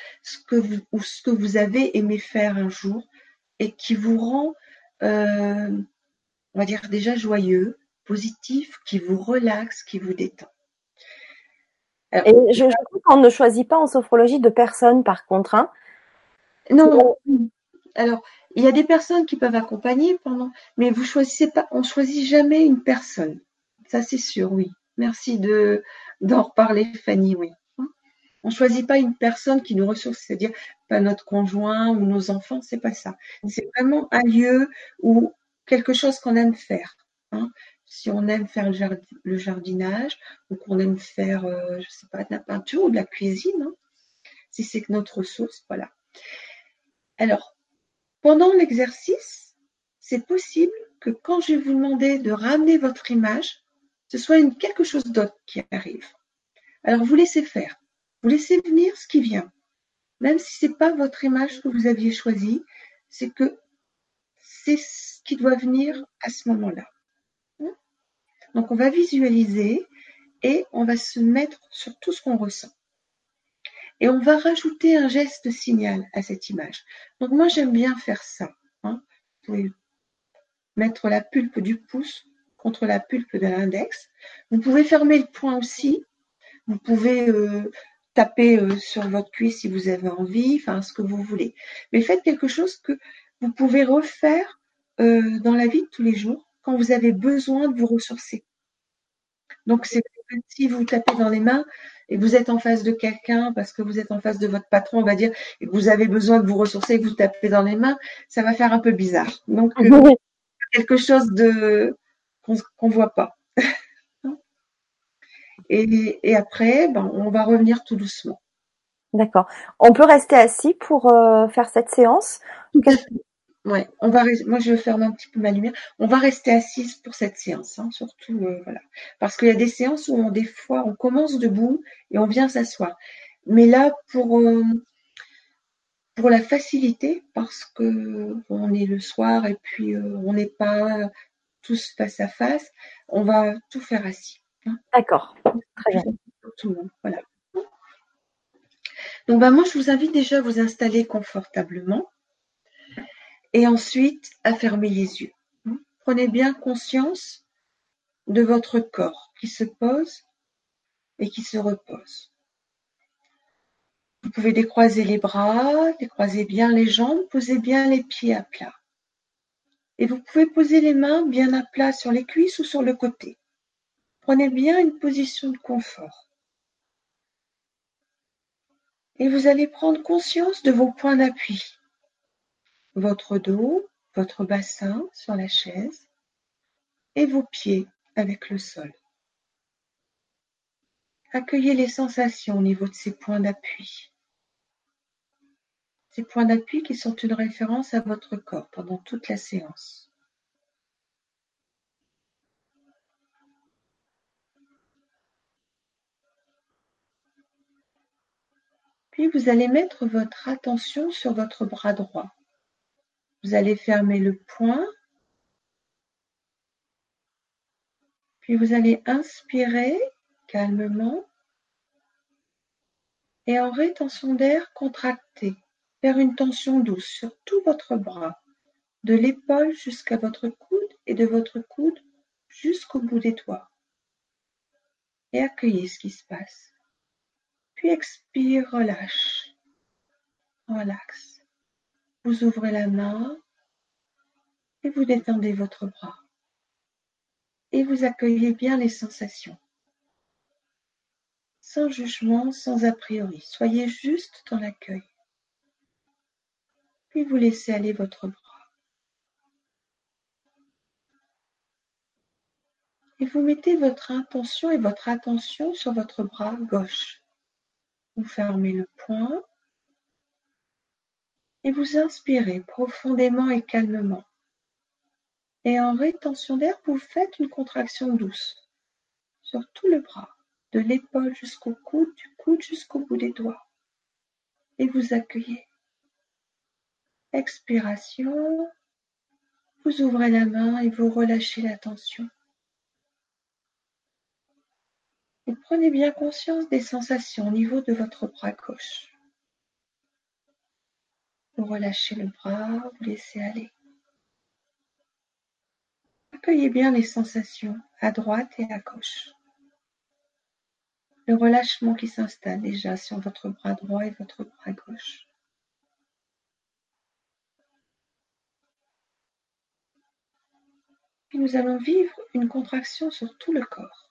ou ce que vous avez aimé faire un jour et qui vous rend euh, on va dire déjà joyeux, positif, qui vous relaxe, qui vous détend. et je, crois qu'on ne choisit pas en sophrologie de personnes, par contre. Hein. Non. Alors, il y a des personnes qui peuvent accompagner pendant, mais vous choisissez pas, on choisit jamais une personne. Ça, c'est sûr, oui. Merci de d'en reparler, Fanny, oui. On choisit pas une personne qui nous ressource, c'est-à-dire pas notre conjoint ou nos enfants, c'est pas ça. C'est vraiment un lieu où quelque chose qu'on aime faire. Hein. Si on aime faire le, jardinage ou qu'on aime faire, euh, je sais pas, de la peinture ou de la cuisine, hein. si c'est notre ressource, voilà. Alors, pendant l'exercice, c'est possible que quand je vais vous demander de ramener votre image, ce soit une, quelque chose d'autre qui arrive. Alors, vous laissez faire. Vous laissez venir ce qui vient. Même si ce n'est pas votre image que vous aviez choisie, c'est que c'est ce qui doit venir à ce moment-là. Donc on va visualiser et on va se mettre sur tout ce qu'on ressent. Et on va rajouter un geste signal à cette image. Donc moi j'aime bien faire ça. Hein. Vous pouvez mettre la pulpe du pouce contre la pulpe de l'index. Vous pouvez fermer le poing aussi. Vous pouvez euh, taper euh, sur votre cuisse si vous avez envie, enfin ce que vous voulez. Mais faites quelque chose que vous pouvez refaire euh, dans la vie de tous les jours quand vous avez besoin de vous ressourcer. Donc, c'est si vous tapez dans les mains et vous êtes en face de quelqu'un parce que vous êtes en face de votre patron, on va dire, et que vous avez besoin de vous ressourcer et que vous tapez dans les mains, ça va faire un peu bizarre. Donc, euh, quelque chose de qu'on ne voit pas. et, et, après, ben, on va revenir tout doucement. D'accord. On peut rester assis pour euh, faire cette séance? Ouais, on va moi je vais fermer un petit peu ma lumière. On va rester assise pour cette séance, hein, surtout euh, voilà, parce qu'il y a des séances où on, des fois on commence debout et on vient s'asseoir. Mais là pour euh, pour la facilité, parce que on est le soir et puis euh, on n'est pas tous face à face, on va tout faire assis. D'accord, très bien. Tout le monde, voilà. Donc ben, moi, je vous invite déjà à vous installer confortablement et ensuite à fermer les yeux. Prenez bien conscience de votre corps qui se pose et qui se repose. Vous pouvez décroiser les bras, décroiser bien les jambes, poser bien les pieds à plat. Et vous pouvez poser les mains bien à plat sur les cuisses ou sur le côté. Prenez bien une position de confort. Et vous allez prendre conscience de vos points d'appui. Votre dos, votre bassin sur la chaise et vos pieds avec le sol. Accueillez les sensations au niveau de ces points d'appui. Ces points d'appui qui sont une référence à votre corps pendant toute la séance. Puis vous allez mettre votre attention sur votre bras droit. Vous allez fermer le poing. Puis vous allez inspirer calmement et en rétention d'air contracter Faire une tension douce sur tout votre bras, de l'épaule jusqu'à votre coude et de votre coude jusqu'au bout des doigts. Et accueillez ce qui se passe. Puis expire, relâche. Relax. Vous ouvrez la main et vous détendez votre bras. Et vous accueillez bien les sensations. Sans jugement, sans a priori. Soyez juste dans l'accueil puis vous laissez aller votre bras. Et vous mettez votre intention et votre attention sur votre bras gauche. Vous fermez le poing et vous inspirez profondément et calmement. Et en rétention d'air, vous faites une contraction douce sur tout le bras, de l'épaule jusqu'au coude, du coude jusqu'au bout des doigts. Et vous accueillez. Expiration, vous ouvrez la main et vous relâchez la tension. Et prenez bien conscience des sensations au niveau de votre bras gauche. Vous relâchez le bras, vous laissez aller. Accueillez bien les sensations à droite et à gauche. Le relâchement qui s'installe déjà sur votre bras droit et votre bras gauche. Puis nous allons vivre une contraction sur tout le corps.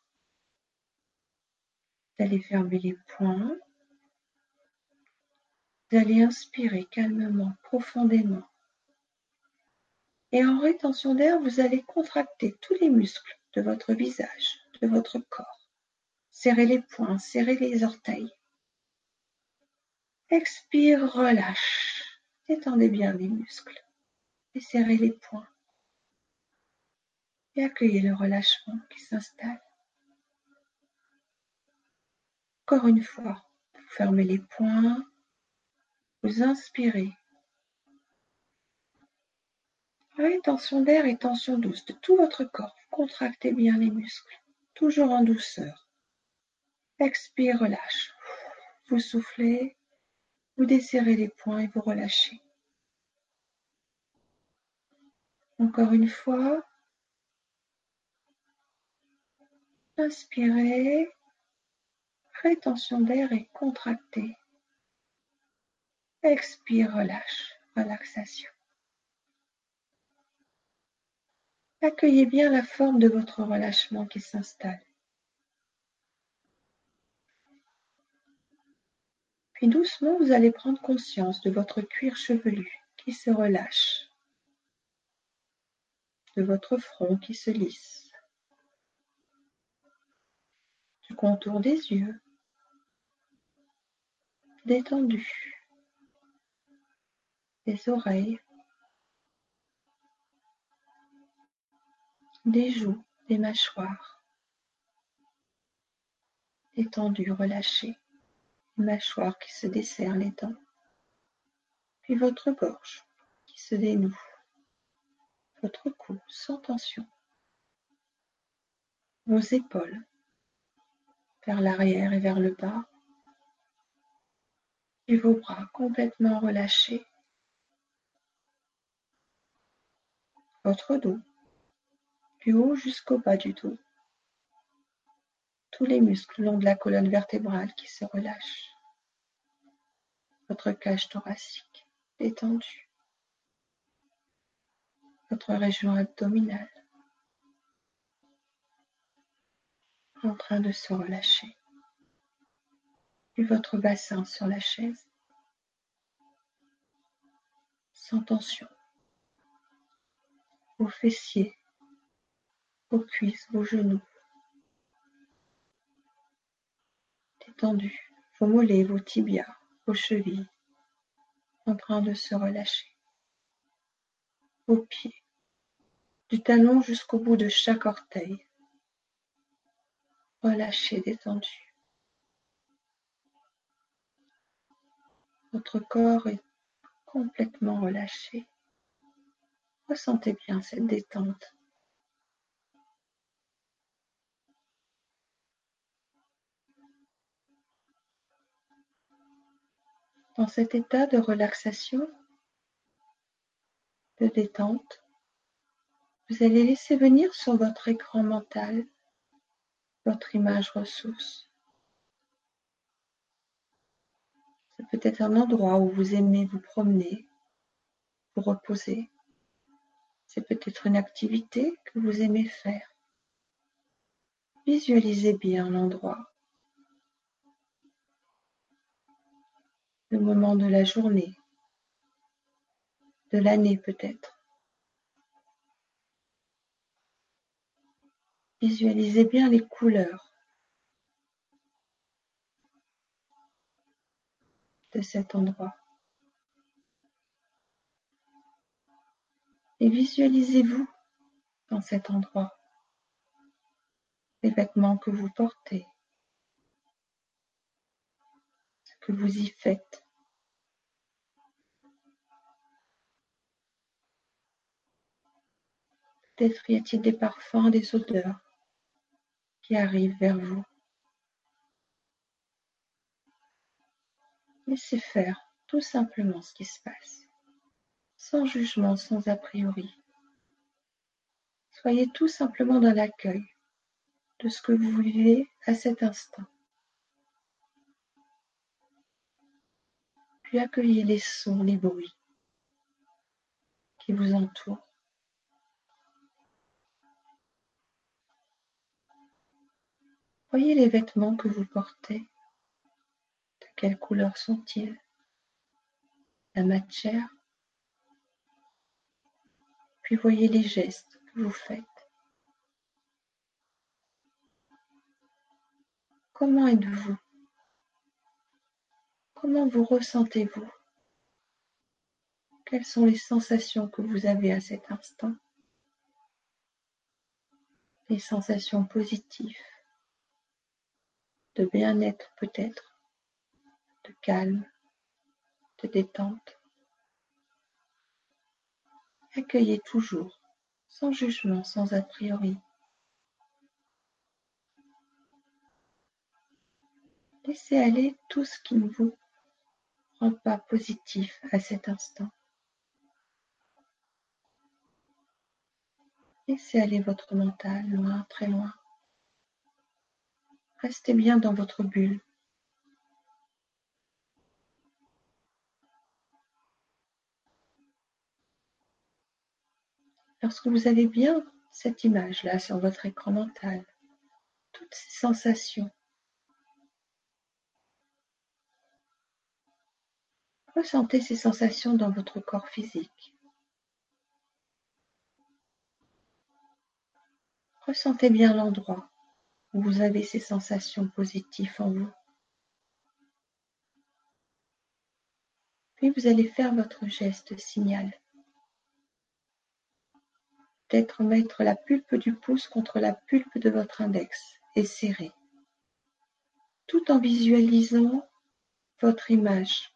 Allez fermer les poings. Vous allez inspirer calmement, profondément. Et en rétention d'air, vous allez contracter tous les muscles de votre visage, de votre corps. Serrez les poings, serrez les orteils. Expire, relâche. Détendez bien les muscles et serrez les poings et accueillez le relâchement qui s'installe. Encore une fois, vous fermez les poings, vous inspirez. Avec tension d'air et tension douce de tout votre corps. Contractez bien les muscles, toujours en douceur. Expire, relâche. Vous soufflez, vous desserrez les poings et vous relâchez. Encore une fois, Inspirez, rétention d'air et contractez. Expire, relâche, relaxation. Accueillez bien la forme de votre relâchement qui s'installe. Puis doucement, vous allez prendre conscience de votre cuir chevelu qui se relâche, de votre front qui se lisse du contour des yeux, détendu, des oreilles, des joues, des mâchoires, détendu, relâché, mâchoire qui se desserre les dents, puis votre gorge qui se dénoue, votre cou sans tension, vos épaules. Vers l'arrière et vers le bas. Et vos bras complètement relâchés. Votre dos, du haut jusqu'au bas du dos. Tous les muscles le long de la colonne vertébrale qui se relâchent. Votre cage thoracique détendue. Votre région abdominale en train de se relâcher. Votre bassin sur la chaise sans tension. Vos fessiers, vos cuisses, vos genoux détendus, vos mollets, vos tibias, vos chevilles en train de se relâcher. Vos pieds, du talon jusqu'au bout de chaque orteil, relâché, détendu. Votre corps est complètement relâché. Ressentez bien cette détente. Dans cet état de relaxation, de détente, vous allez laisser venir sur votre écran mental votre image ressource. C'est peut-être un endroit où vous aimez vous promener, vous reposer. C'est peut-être une activité que vous aimez faire. Visualisez bien l'endroit. Le moment de la journée, de l'année peut-être. Visualisez bien les couleurs cet endroit. Et visualisez-vous dans cet endroit, les vêtements que vous portez, ce que vous y faites. Peut-être y a-t-il des parfums, des odeurs qui arrive vers vous. Laissez faire tout simplement ce qui se passe, sans jugement, sans a priori. Soyez tout simplement dans l'accueil de ce que vous vivez à cet instant. Puis accueillez les sons, les bruits qui vous entourent. Voyez les vêtements que vous portez. De quelle couleur sont-ils? La matière? Puis voyez les gestes que vous faites. Comment êtes-vous? Comment vous ressentez-vous? Quelles sont les sensations que vous avez à cet instant? Les sensations positives? De bien-être peut-être, calme, de détente. Accueillez toujours, sans jugement, sans a priori. Laissez aller tout ce qui ne vous rend pas positif à cet instant. Laissez aller votre mental loin, très loin. Restez bien dans votre bulle. Lorsque vous avez bien cette image-là sur votre écran mental, toutes ces sensations, ressentez ces sensations dans votre corps physique. Ressentez bien l'endroit vous avez ces sensations positives en vous. Puis vous allez faire votre geste signal. Peut-être mettre la pulpe du pouce contre la pulpe de votre index et serrer, tout en visualisant votre image,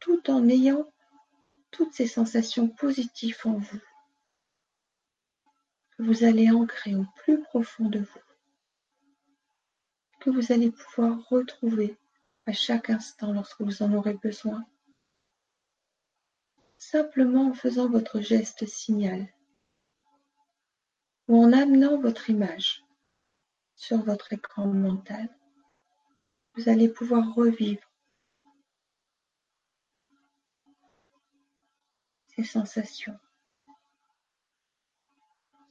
tout en ayant toutes ces sensations positives en vous. Vous allez ancrer au plus profond de vous, que vous allez pouvoir retrouver à chaque instant lorsque vous en aurez besoin. Simplement en faisant votre geste signal ou en amenant votre image sur votre écran mental, vous allez pouvoir revivre ces sensations,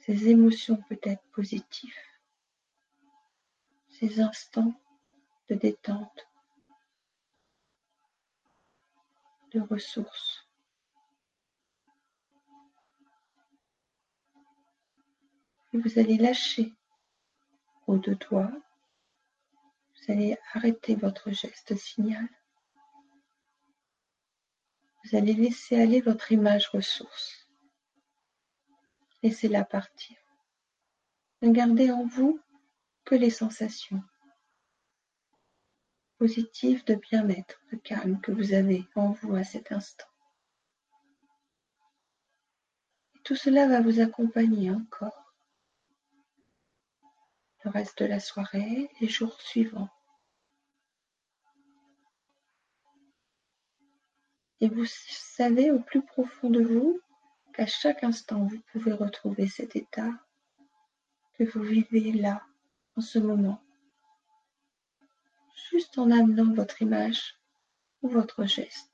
ces émotions peut-être positives, ces instants de détente, de ressources. Et vous allez lâcher aux deux doigts. Vous allez arrêter votre geste signal. Vous allez laisser aller votre image ressource. Laissez-la partir. Ne gardez en vous que les sensations positives de bien-être, de calme que vous avez en vous à cet instant. Et tout cela va vous accompagner encore le reste de la soirée, les jours suivants. Et vous savez au plus profond de vous qu'à chaque instant, vous pouvez retrouver cet état que vous vivez là, en ce moment, juste en amenant votre image ou votre geste,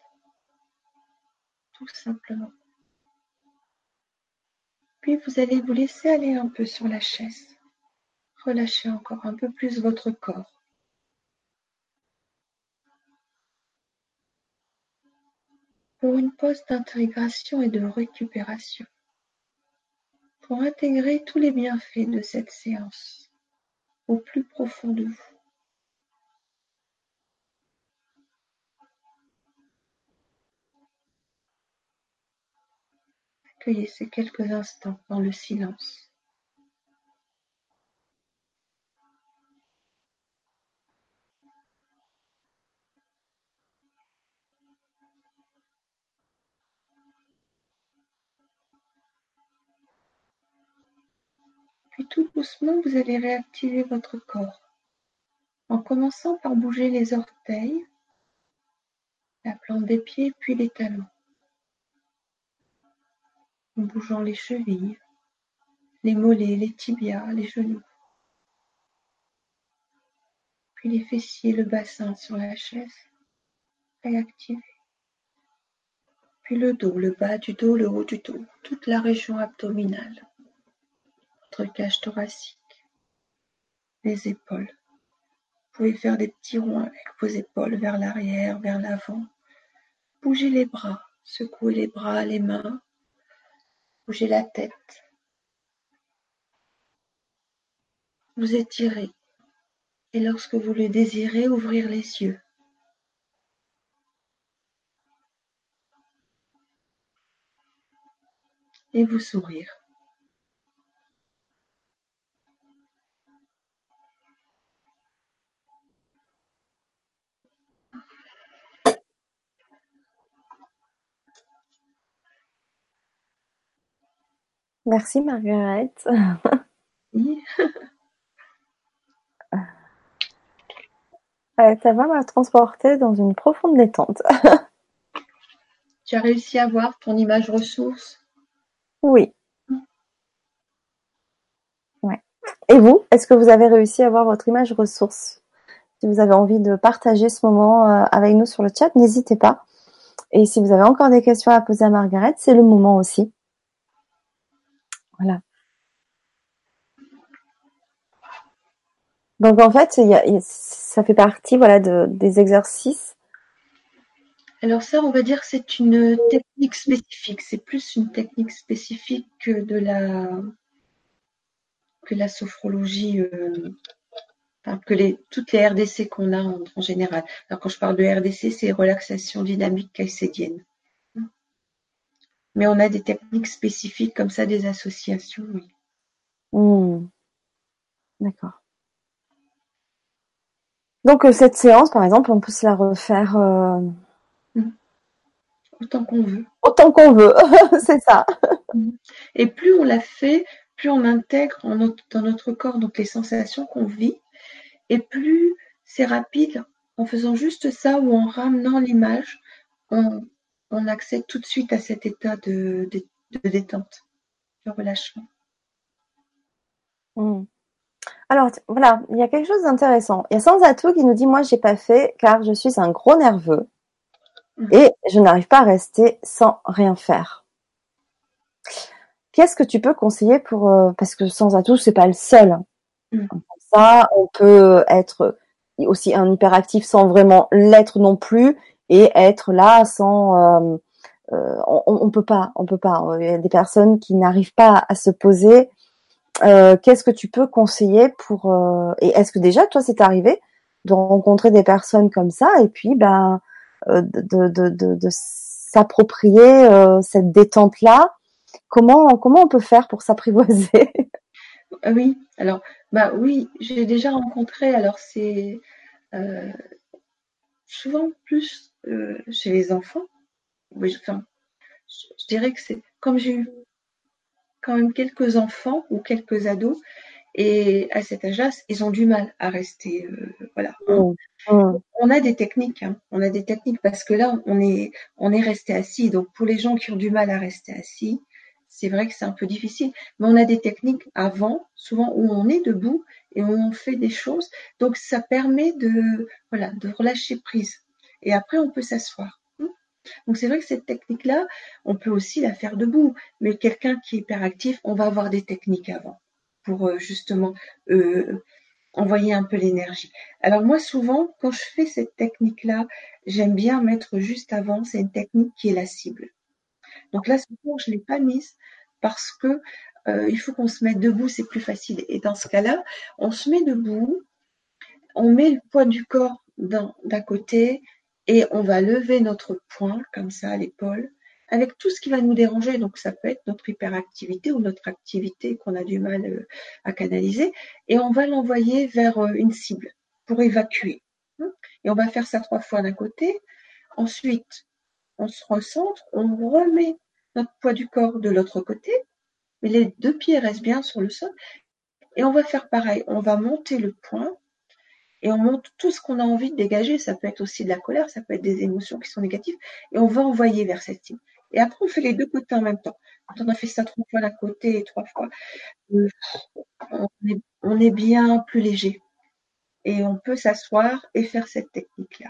tout simplement. Puis vous allez vous laisser aller un peu sur la chaise. Relâchez encore un peu plus votre corps? Pour une pause d'intégration et de récupération. Pour intégrer tous les bienfaits de cette séance au plus profond de vous. Accueillez ces quelques instants dans le silence. Puis tout doucement, vous allez réactiver votre corps. En commençant par bouger les orteils, la plante des pieds puis les talons, en bougeant les chevilles, les mollets, les tibias, les genoux, puis les fessiers, le bassin sur la chaise, réactivé, puis le dos, le bas du dos, le haut du dos, toute la région abdominale cage thoracique, les épaules. Vous pouvez faire des petits ronds avec vos épaules vers l'arrière, vers l'avant. Bougez les bras, secouez les bras, les mains. Bougez la tête. Vous étirez. Et lorsque vous le désirez, ouvrir les yeux. Et vous sourire. Merci Margaret. ça va m'a transporter dans une profonde détente. tu as réussi à voir ton image ressource? Oui. Ouais. Et vous, est-ce que vous avez réussi à voir votre image ressource? Si vous avez envie de partager ce moment euh, avec nous sur le chat, n'hésitez pas. Et si vous avez encore des questions à poser à Margaret, c'est le moment aussi. Donc en fait, ça fait partie voilà de, des exercices. Alors ça, on va dire que c'est une technique spécifique. C'est plus une technique spécifique que de la sophrologie, euh, que toutes les RDC qu'on a en, général. Alors quand je parle de RDC, c'est relaxation dynamique caïcédienne. Mais on a des techniques spécifiques comme ça, des associations, oui. Hmm. D'accord. Donc euh, cette séance, par exemple, on peut se la refaire euh, hmm. autant qu'on veut. Autant qu'on veut, c'est ça. Hmm. Et plus on la fait, plus on intègre dans notre corps donc les sensations qu'on vit, et plus c'est rapide en faisant juste ça ou en ramenant l'image, on, accède tout de suite à cet état de, détente, de relâchement. Hmm. Alors voilà, il y a quelque chose d'intéressant. Il y a Sans Atout qui nous dit moi j'ai pas fait car je suis un gros nerveux hmm. et je n'arrive pas à rester sans rien faire. Qu'est-ce que tu peux conseiller pour euh, parce que Sans Atout c'est pas le seul. Hein. Hmm. Ça, on peut être aussi un hyperactif sans vraiment l'être non plus et être là sans euh, euh, on, on, peut pas on peut pas. Il y a des personnes qui n'arrivent pas à se poser. Euh, qu'est-ce que tu peux conseiller pour et est-ce que déjà toi c'est arrivé de rencontrer des personnes comme ça et puis ben de, de, de, de s'approprier cette détente là comment comment on peut faire pour s'apprivoiser? Oui. Alors bah oui, j'ai déjà rencontré, alors c'est souvent plus euh, chez les enfants. Oui, enfin, je, dirais que c'est comme j'ai eu quand même quelques enfants ou quelques ados, et à cet âge-là, ils ont du mal à rester. Euh, voilà. Mmh. Mmh. On a des techniques, hein. on a des techniques parce que là, on est, on est resté assis. Donc pour les gens qui ont du mal à rester assis, c'est vrai que c'est un peu difficile, mais on a des techniques avant, souvent où on est debout et où on fait des choses. Donc ça permet de voilà de relâcher prise. Et après on peut s'asseoir. Donc c'est vrai que cette technique-là, on peut aussi la faire debout. Mais quelqu'un qui est hyperactif, on va avoir des techniques avant pour euh, justement euh, envoyer un peu l'énergie. Alors moi souvent, quand je fais cette technique-là, j'aime bien mettre juste avant, c'est une technique qui est la cible. Donc là, je ne l'ai pas mise parce que euh, il faut qu'on se mette debout, c'est plus facile. Et dans ce cas-là, on se met debout, on met le poids du corps d'un côté et on va lever notre poing comme ça à l'épaule avec tout ce qui va nous déranger. Donc ça peut être notre hyperactivité ou notre activité qu'on a du mal euh, à canaliser et on va l'envoyer vers euh, une cible pour évacuer. Et on va faire ça trois fois d'un côté. Ensuite, on se recentre, on remet notre poids du corps de l'autre côté, mais les deux pieds restent bien sur le sol. Et on va faire pareil, on va monter le poing et on monte tout ce qu'on a envie de dégager. Ça peut être aussi de la colère, ça peut être des émotions qui sont négatives, et on va envoyer vers cette cible. Et après, on fait les deux côtés en même temps. Quand on a fait ça trois fois d'un côté et trois fois, on est bien plus léger. Et on peut s'asseoir et faire cette technique-là.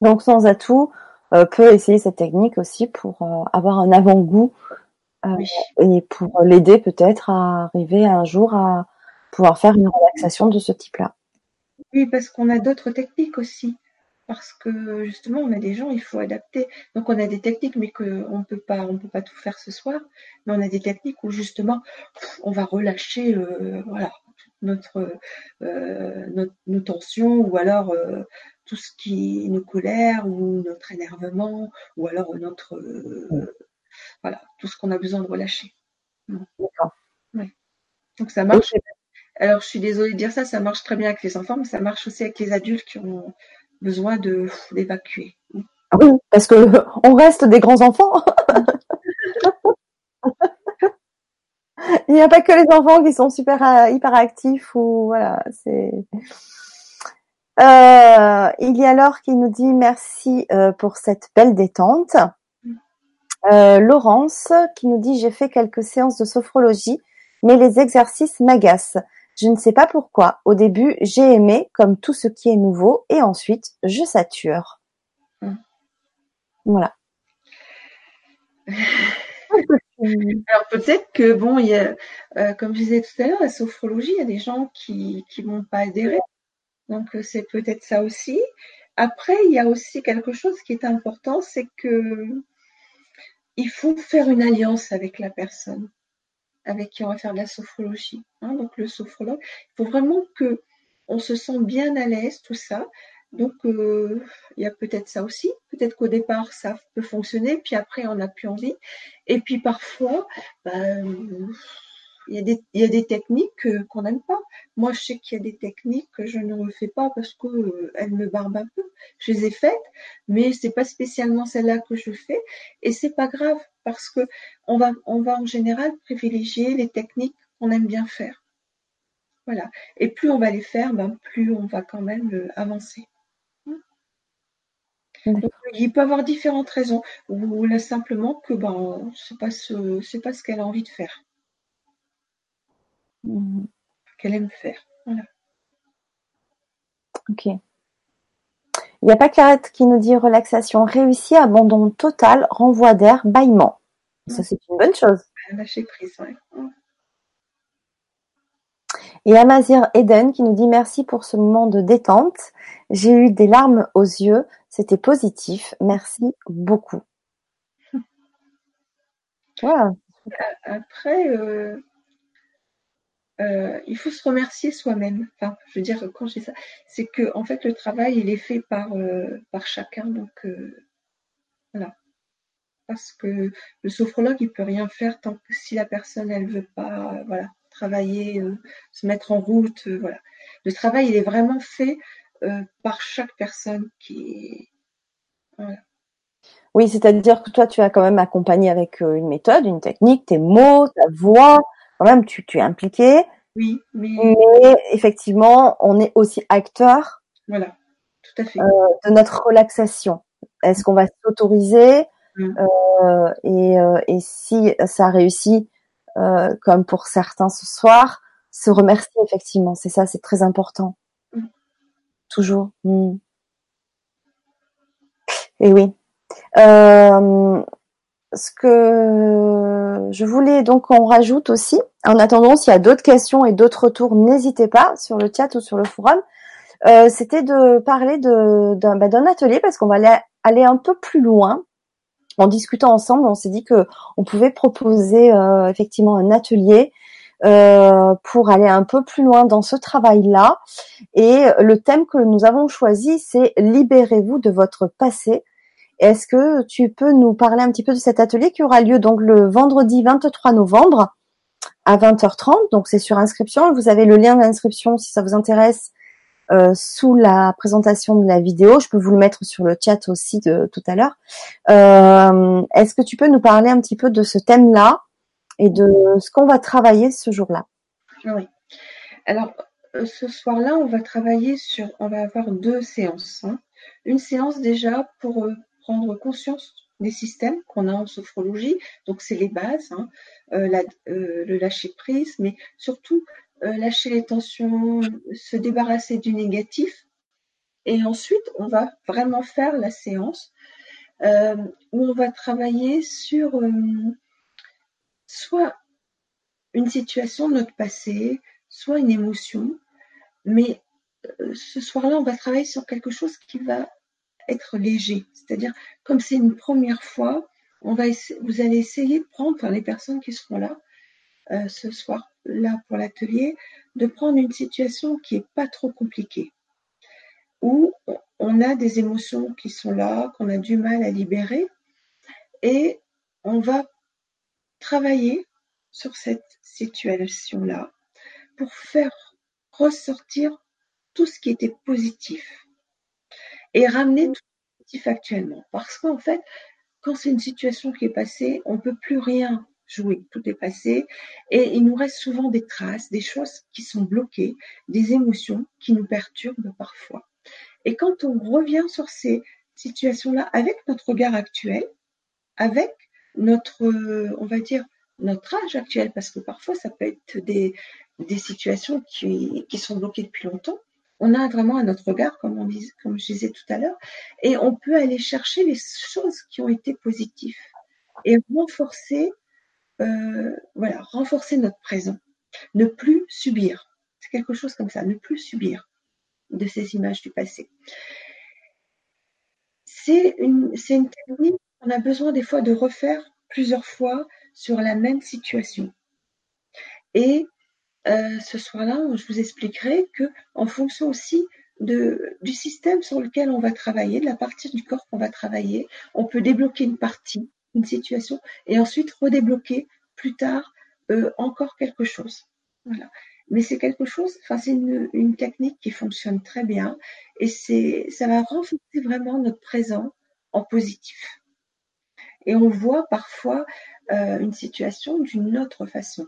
Donc sans atout, euh, peut essayer cette technique aussi pour euh, avoir un avant-goût euh, et pour l'aider peut-être à arriver un jour à pouvoir faire une relaxation de ce type-là. Oui, parce qu'on a d'autres techniques aussi. Parce que justement, on a des gens, il faut adapter. Donc, on a des techniques, mais qu'on ne peut pas, on peut pas tout faire ce soir. Mais on a des techniques où justement, on va relâcher, voilà, notre, nos tensions ou alors tout ce qui nous colère ou notre énervement ou alors notre euh, voilà tout ce qu'on a besoin de relâcher. D'accord. Donc ça marche. Alors je suis désolée de dire ça, ça marche très bien avec les enfants, mais ça marche aussi avec les adultes qui ont besoin de d'évacuer. Ah oui, parce que on reste des grands enfants. Il n'y a pas que les enfants qui sont super euh, hyper actifs ou voilà, c'est euh, il y a Laure qui nous dit merci euh, pour cette belle détente. Euh, Laurence qui nous dit j'ai fait quelques séances de sophrologie, mais les exercices m'agacent. Je ne sais pas pourquoi. Au début, j'ai aimé comme tout ce qui est nouveau et ensuite, je sature. Voilà. Alors peut-être que bon, y a, comme je disais tout à l'heure, la sophrologie, il y a des gens qui qui vont pas adhérer donc euh, c'est peut-être ça aussi. Après, il y a aussi quelque chose qui est important, c'est que il faut faire une alliance avec la personne avec qui on va faire de la sophrologie. Hein. donc le sophrologue, il faut vraiment que on se sente bien à l'aise, tout ça. Donc euh, il y a peut-être ça aussi. Peut-être qu'au départ ça peut fonctionner, puis après on n'a plus envie. Et puis parfois, ben, il y a des, il y a des techniques qu'on n'aime pas. Moi, je sais qu'il y a des techniques que je ne refais pas parce que euh, elles me barbent un peu. Je les ai faites, mais c'est pas spécialement celle-là que je fais. Et c'est pas grave parce que on va, on va en général privilégier les techniques qu'on aime bien faire. Voilà. Et plus on va les faire, ben, plus on va quand même euh, avancer. il peut avoir différentes raisons. Ou là simplement que ben c'est pas ce c'est pas ce qu'elle a envie de faire. Qu'elle aime faire. Voilà. Ok. Il n'y a pas Clarette qui nous dit relaxation réussie, abandon total, renvoi d'air, bâillement. Ça, c'est une bonne chose. Lâcher prise, ouais. Et Amazir Eden qui nous dit merci pour ce moment de détente. J'ai eu des larmes aux yeux. C'était positif. Merci beaucoup. Voilà. Après, euh, euh, il faut se remercier soi-même. Enfin, je veux dire, quand j'ai ça, c'est que en fait le travail il est fait par euh, par chacun, donc euh, voilà. Parce que le sophrologue il peut rien faire tant que si la personne elle veut pas, voilà, travailler, se mettre en route, voilà. Le travail il est vraiment fait par chaque personne qui, voilà. Oui, c'est-à-dire que toi, tu as quand même accompagné avec une méthode, une technique, tes mots, ta voix, quand même, tu, tu es impliqué. Oui, mais... mais effectivement, on est aussi acteur. Voilà, tout à fait. Euh, de notre relaxation. Est-ce qu'on va s'autoriser euh, et, euh, et, si ça réussit, comme pour certains ce soir, se remercier effectivement. C'est ça, c'est très important. Toujours. Mm. Et oui. Ce que je voulais donc qu'on rajoute aussi, en attendant s'il y a d'autres questions et d'autres retours, n'hésitez pas sur le chat ou sur le forum, euh, c'était de parler d'un bah, atelier parce qu'on va aller, aller, un peu plus loin. En discutant ensemble, on s'est dit que on pouvait proposer euh, effectivement un atelier euh, pour aller un peu plus loin dans ce travail-là. Et le thème que nous avons choisi, c'est libérez-vous de votre passé est-ce que tu peux nous parler un petit peu de cet atelier qui aura lieu donc le vendredi 23 novembre à 20h30 Donc c'est sur inscription. Vous avez le lien d'inscription si ça vous intéresse euh, sous la présentation de la vidéo. Je peux vous le mettre sur le chat aussi de tout à l'heure. Euh, est-ce que tu peux nous parler un petit peu de ce thème-là et de ce qu'on va travailler ce jour-là? Oui. Alors euh, ce soir-là, on va travailler sur, on va avoir deux séances. Hein. Une séance déjà pour prendre conscience des systèmes qu'on a en sophrologie. Donc, c'est les bases, hein. euh, euh, le lâcher prise, mais surtout euh, lâcher les tensions, se débarrasser du négatif. Et ensuite, on va vraiment faire la séance où on va travailler sur soit une situation de notre passé, soit une émotion. Mais ce soir-là, on va travailler sur quelque chose qui va être léger. C'est-à-dire, comme c'est une première fois, on va vous allez essayer de prendre, enfin les personnes qui seront là euh, ce soir, là pour l'atelier, de prendre une situation qui est pas trop compliquée, où on a des émotions qui sont là, qu'on a du mal à libérer, et on va travailler sur cette situation-là pour faire ressortir tout ce qui était positif et ramener tout positif actuellement. Parce qu'en fait, quand c'est une situation qui est passée, on ne peut plus rien jouer, tout est passé, et il nous reste souvent des traces, des choses qui sont bloquées, des émotions qui nous perturbent parfois. Et quand on revient sur ces situations-là avec notre regard actuel, avec notre, on va dire, notre âge actuel, parce que parfois ça peut être des, des situations qui, qui sont bloquées depuis longtemps, on a vraiment à notre regard, comme, on je disais tout à l'heure, et on peut aller chercher les choses qui ont été positives et renforcer, euh, voilà, renforcer notre présent, ne plus subir. C'est quelque chose comme ça, ne plus subir de ces images du passé. C'est une, une technique qu'on a besoin des fois de refaire plusieurs fois sur la même situation. Et euh, ce soir-là, je vous expliquerai que en fonction aussi de, du système sur lequel on va travailler, de la partie du corps qu'on va travailler, on peut débloquer une partie, une situation, et ensuite redébloquer plus tard euh, encore quelque chose. Voilà. Mais c'est quelque chose, enfin c'est une, technique qui fonctionne très bien et c'est ça va renforcer vraiment notre présent en positif. Et on voit parfois euh, une situation d'une autre façon.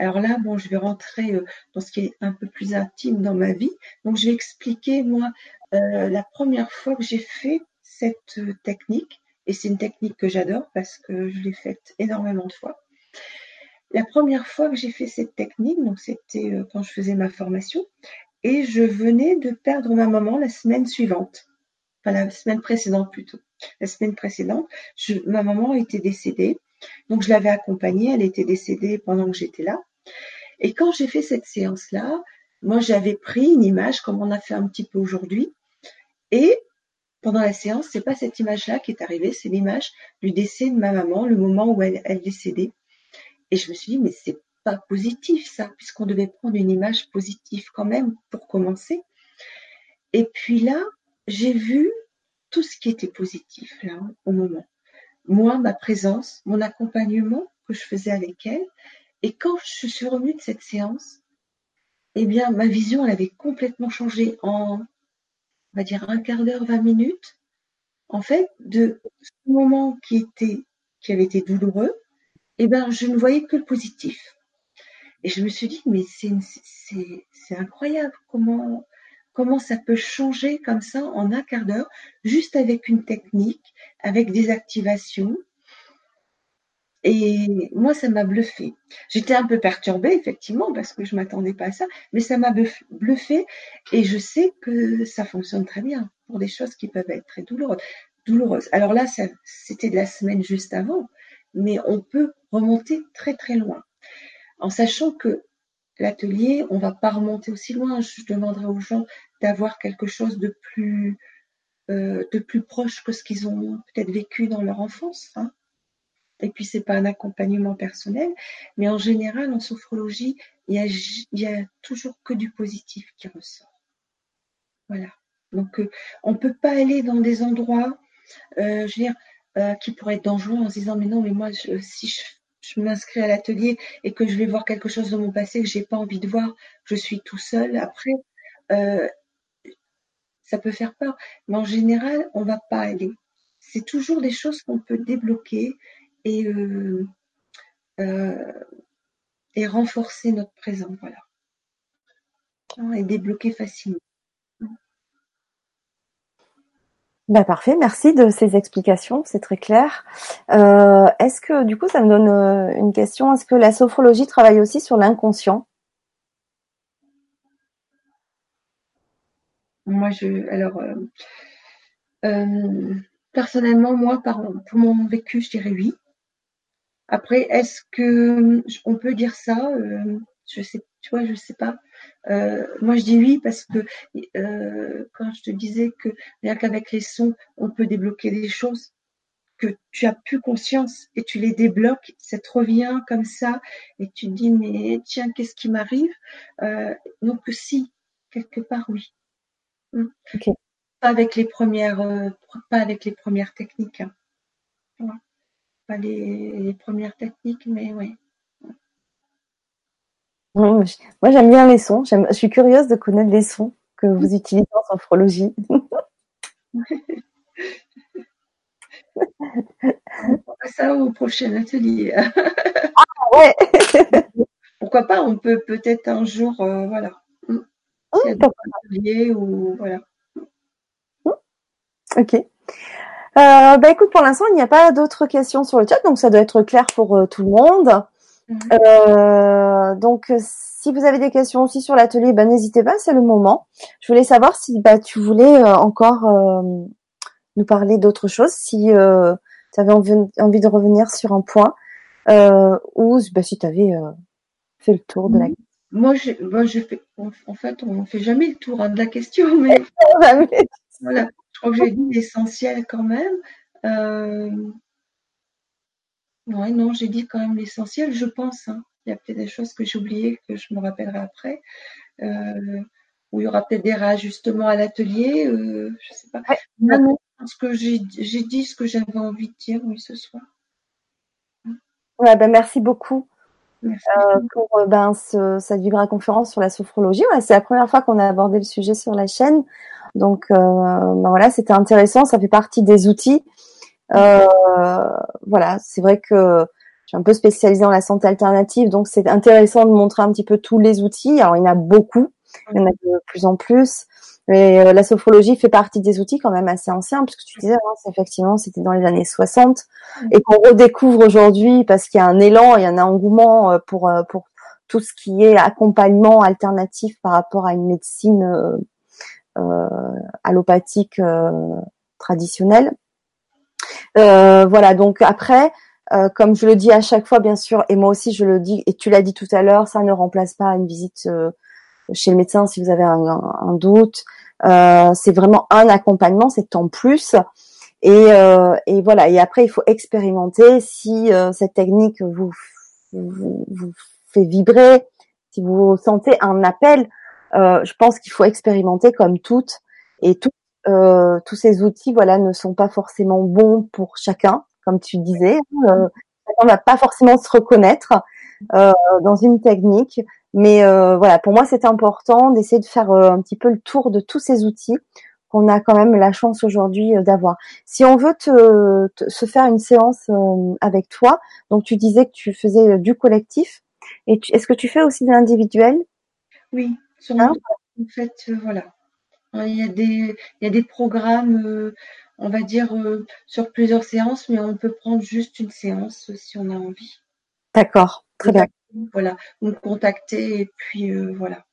Alors là, bon, je vais rentrer euh, dans ce qui est un peu plus intime dans ma vie. Donc, je vais expliquer, moi, euh, la première fois que j'ai fait cette technique, et c'est une technique que j'adore parce que je l'ai faite énormément de fois. La première fois que j'ai fait cette technique, donc c'était euh, quand je faisais ma formation, et je venais de perdre ma maman la semaine suivante, enfin la semaine précédente plutôt. La semaine précédente, ma maman était décédée, donc je l'avais accompagnée, elle était décédée pendant que j'étais là. Et quand j'ai fait cette séance-là, moi j'avais pris une image comme on a fait un petit peu aujourd'hui, et pendant la séance, c'est pas cette image-là qui est arrivée, c'est l'image du décès de ma maman, le moment où elle, elle décédait. Et je me suis dit, mais c'est pas positif ça, puisqu'on devait prendre une image positive quand même pour commencer. Et puis là, j'ai vu tout ce qui était positif là au moment. Moi, ma présence, mon accompagnement que je faisais avec elle. Et quand je suis revenue de cette séance, eh bien, ma vision, elle avait complètement changé en, on va dire, un quart d'heure, vingt minutes. En fait, de ce moment qui était, qui avait été douloureux, eh ben, je ne voyais que le positif. Et je me suis dit, mais c'est incroyable comment, comment ça peut changer comme ça en un quart d'heure, juste avec une technique, avec des activations. Et moi, ça m'a bluffé. J'étais un peu perturbée, effectivement, parce que je m'attendais pas à ça, mais ça m'a bluffé et je sais que ça fonctionne très bien pour des choses qui peuvent être très douloureuses. Alors là, c'était de la semaine juste avant, mais on peut remonter très très loin. En sachant que l'atelier, on va pas remonter aussi loin. Je demanderai aux gens d'avoir quelque chose de plus euh, de plus proche que ce qu'ils ont peut-être vécu dans leur enfance. Hein. Et puis c'est pas un accompagnement personnel, mais en général en sophrologie, il y a, toujours que du positif qui ressort. Voilà. Donc euh, on peut pas aller dans des endroits, euh, je veux dire, euh, qui pourrait être dangereux en se disant mais non mais moi si je, m'inscris à l'atelier et que je vais voir quelque chose de mon passé que j'ai pas envie de voir, je suis tout seul. Après, ça peut faire peur, mais en général on va pas aller. C'est toujours des choses qu'on peut débloquer et euh, et renforcer notre présent, voilà, et débloquer facilement. Bah parfait, merci de ces explications, c'est très clair. Euh, est-ce que du coup, ça me donne euh, une question Est-ce que la sophrologie travaille aussi sur l'inconscient? Moi, je, alors, euh, personnellement, moi, par, pour mon vécu, je dirais oui. Après, est-ce que on peut dire ça Je sais, tu vois, je sais pas. Euh, moi, je dis oui parce que euh, quand je te disais que rien qu'avec les sons, on peut débloquer des choses, que tu as plus conscience et tu les débloques, ça te revient comme ça et tu te dis mais tiens, qu'est-ce qui m'arrive? Euh, Donc si, quelque part oui. Hmm. Pas avec les premières, euh, pas avec les premières techniques. Hein. Pas les, les, premières techniques, mais oui. Moi, j'aime bien les sons. Je suis curieuse de connaître les sons que vous utilisez en sophrologie. On ça au prochain atelier. ah ouais. Pourquoi pas On peut peut-être un jour, euh, voilà. Oh, atelier ou voilà. Ok. Euh, bah écoute, pour l'instant, il n'y a pas d'autres questions sur le chat, donc ça doit être clair pour euh, tout le monde. Euh, donc, si vous avez des questions aussi sur l'atelier, ben, n'hésitez pas, c'est le moment. Je voulais savoir si bah, tu voulais euh, encore euh, nous parler d'autre chose, si tu avais envie, de revenir sur un point, ou bah, si tu avais fait le tour de la question. Moi, je, moi, je fais, en fait, on ne fait jamais le tour hein, de la question, mais voilà, je crois que j'ai dit l'essentiel quand même. Ouais, non, j'ai dit quand même l'essentiel, je pense. Hein. Il y a peut-être des choses que j'ai oubliées que je me rappellerai après. Euh, où il y aura peut-être des réajustements à l'atelier. Euh, je sais pas. Non, non, parce que j'ai dit ce que j'avais envie de dire oui ce soir. Ouais, ben merci beaucoup. Euh, pour euh, ben, ce, cette Vibra conférence sur la sophrologie. Ouais, c'est la première fois qu'on a abordé le sujet sur la chaîne. Donc euh, ben voilà, c'était intéressant. Ça fait partie des outils euh, voilà, c'est vrai que je suis un peu spécialisée dans la santé alternative, donc c'est intéressant de montrer un petit peu tous les outils. Alors il y en a beaucoup, il y en a de plus en plus. Mais euh, la sophrologie fait partie des outils quand même assez anciens, puisque tu disais, hein, effectivement, c'était dans les années 60, et qu'on redécouvre aujourd'hui parce qu'il y a un élan, il y a un engouement euh, pour euh, pour tout ce qui est accompagnement alternatif par rapport à une médecine euh, allopathique traditionnelle. voilà, donc après, comme je le dis à chaque fois, bien sûr, et moi aussi je le dis, et tu l'as dit tout à l'heure, ça ne remplace pas une visite chez le médecin si vous avez un, un doute. Euh, c'est vraiment un accompagnement, c'est en plus. Et, euh, et, voilà. Et après, il faut expérimenter si euh, cette technique vous, vous, vous, fait vibrer, si vous sentez un appel. Euh, je pense qu'il faut expérimenter comme toutes. Et tout, tous ces outils, voilà, ne sont pas forcément bons pour chacun, comme tu disais. on va pas forcément se reconnaître dans une technique. Mais euh, voilà, pour moi, c'est important d'essayer de faire euh, un petit peu le tour de tous ces outils qu'on a quand même la chance aujourd'hui euh, d'avoir. Si on veut te, se faire une séance avec toi, donc tu disais que tu faisais du collectif, et est-ce que tu fais aussi de l'individuel? Oui, sur hein? en fait, voilà. Il y a des, il y a des programmes, on va dire, sur plusieurs séances, mais on peut prendre juste une séance si on a envie. D'accord, très bien voilà, nous contacter et puis euh, voilà.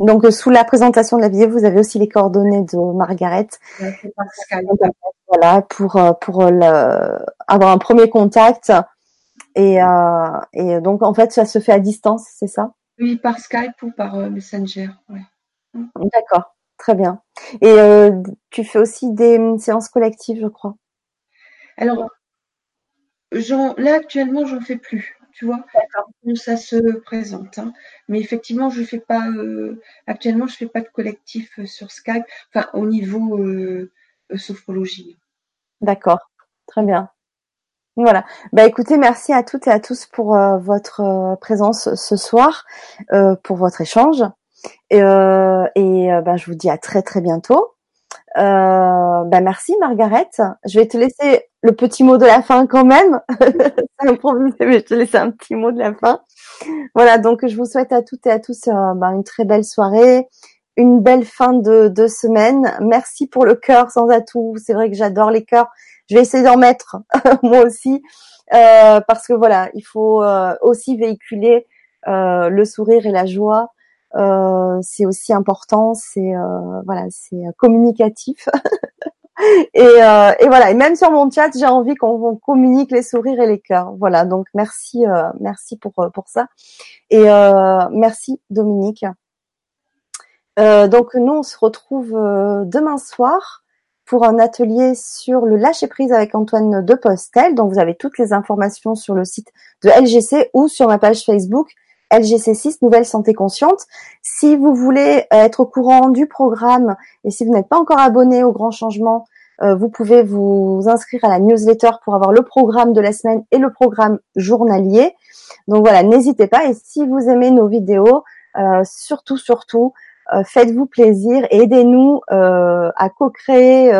Donc euh, sous la présentation de la vidéo, vous avez aussi les coordonnées de Margaret. Voilà pour euh, pour avoir un premier contact et et donc en fait ça se fait à distance, c'est ça? Oui, par Skype ou par Messenger. D'accord, très bien. Et tu fais aussi des séances collectives, je crois? Alors, là actuellement, j'en fais plus tu vois, où ça se présente. Hein. Mais effectivement, je fais pas euh, actuellement, je fais pas de collectif euh, sur Skype, enfin au niveau euh, sophrologie. D'accord, très bien. Voilà. Bah écoutez, merci à toutes et à tous pour votre présence ce soir, pour votre échange. Et, et bah, je vous dis à très très bientôt. Euh, bah merci Margaret. Je vais te laisser le petit mot de la fin quand même. C'est improvisé, mais je te laisse un petit mot de la fin. Voilà, donc je vous souhaite à toutes et à tous euh, bah, une très belle soirée, une belle fin de, de semaine. Merci pour le cœur sans atout. C'est vrai que j'adore les cœurs. Je vais essayer d'en mettre moi aussi euh, parce que voilà, il faut euh, aussi véhiculer le sourire et la joie c'est aussi important, c'est voilà, c'est communicatif. et, euh, et, voilà, et même sur mon chat, j'ai envie qu'on communique les sourires et les cœurs. Voilà, donc merci, merci pour pour ça. Et merci Dominique. donc nous, on se retrouve demain soir pour un atelier sur le lâcher prise avec Antoine de Postel. Donc vous avez toutes les informations sur le site de LGC ou sur ma page Facebook LGC6 Nouvelle Santé Consciente. Si vous voulez euh, être au courant du programme et si vous n'êtes pas encore abonné au Grand Changement, euh, vous pouvez vous inscrire à la newsletter pour avoir le programme de la semaine et le programme journalier. Donc voilà, n'hésitez pas. Et si vous aimez nos vidéos, euh, surtout, surtout, faites-vous plaisir et aidez-nous à co-créer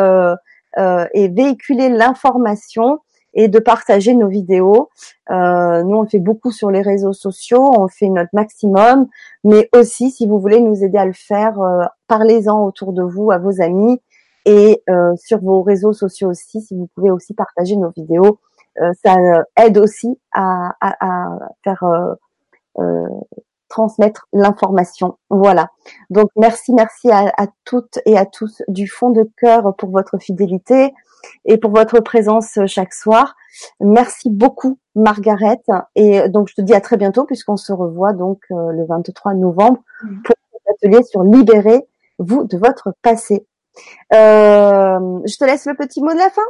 et véhiculer l'information et de partager nos vidéos. Euh, nous, on fait beaucoup sur les réseaux sociaux, on fait notre maximum, mais aussi, si vous voulez nous aider à le faire, euh, parlez-en autour de vous, à vos amis, et euh, sur vos réseaux sociaux aussi, si vous pouvez aussi partager nos vidéos, euh, ça aide aussi à, à, à faire euh, transmettre l'information. Voilà. Donc merci, merci à, à, toutes et à tous du fond de cœur pour votre fidélité et pour votre présence chaque soir. Merci beaucoup Margaret et donc je te dis à très bientôt puisqu'on se revoit donc euh, le 23 novembre mm. pour cet atelier sur libérer vous de votre passé. Euh, je te laisse le petit mot de la fin.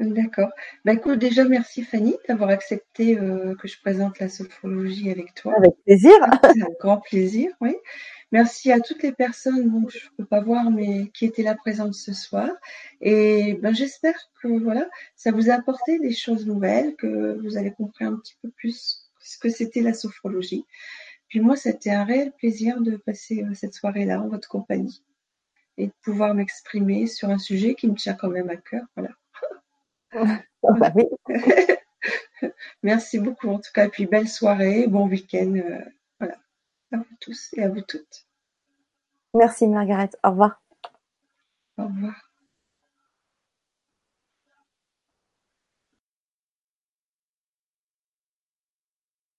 D'accord. Bah, écoute, déjà, merci Fanny d'avoir accepté euh, que je présente la sophrologie avec toi. Avec plaisir. C'est un grand plaisir, oui. Merci à toutes les personnes, bon, je ne peux pas voir, mais qui étaient là présentes ce soir. Et ben, j'espère que voilà, ça vous a apporté des choses nouvelles, que vous avez compris un petit peu plus ce que c'était la sophrologie. Puis moi, c'était un réel plaisir de passer euh, cette soirée-là en votre compagnie et de pouvoir m'exprimer sur un sujet qui me tient quand même à cœur. Voilà. Oh, bah oui. Merci beaucoup en tout cas, et puis belle soirée, bon week-end. Euh, voilà à vous tous et à vous toutes. Merci Margaret. Au revoir. Au revoir.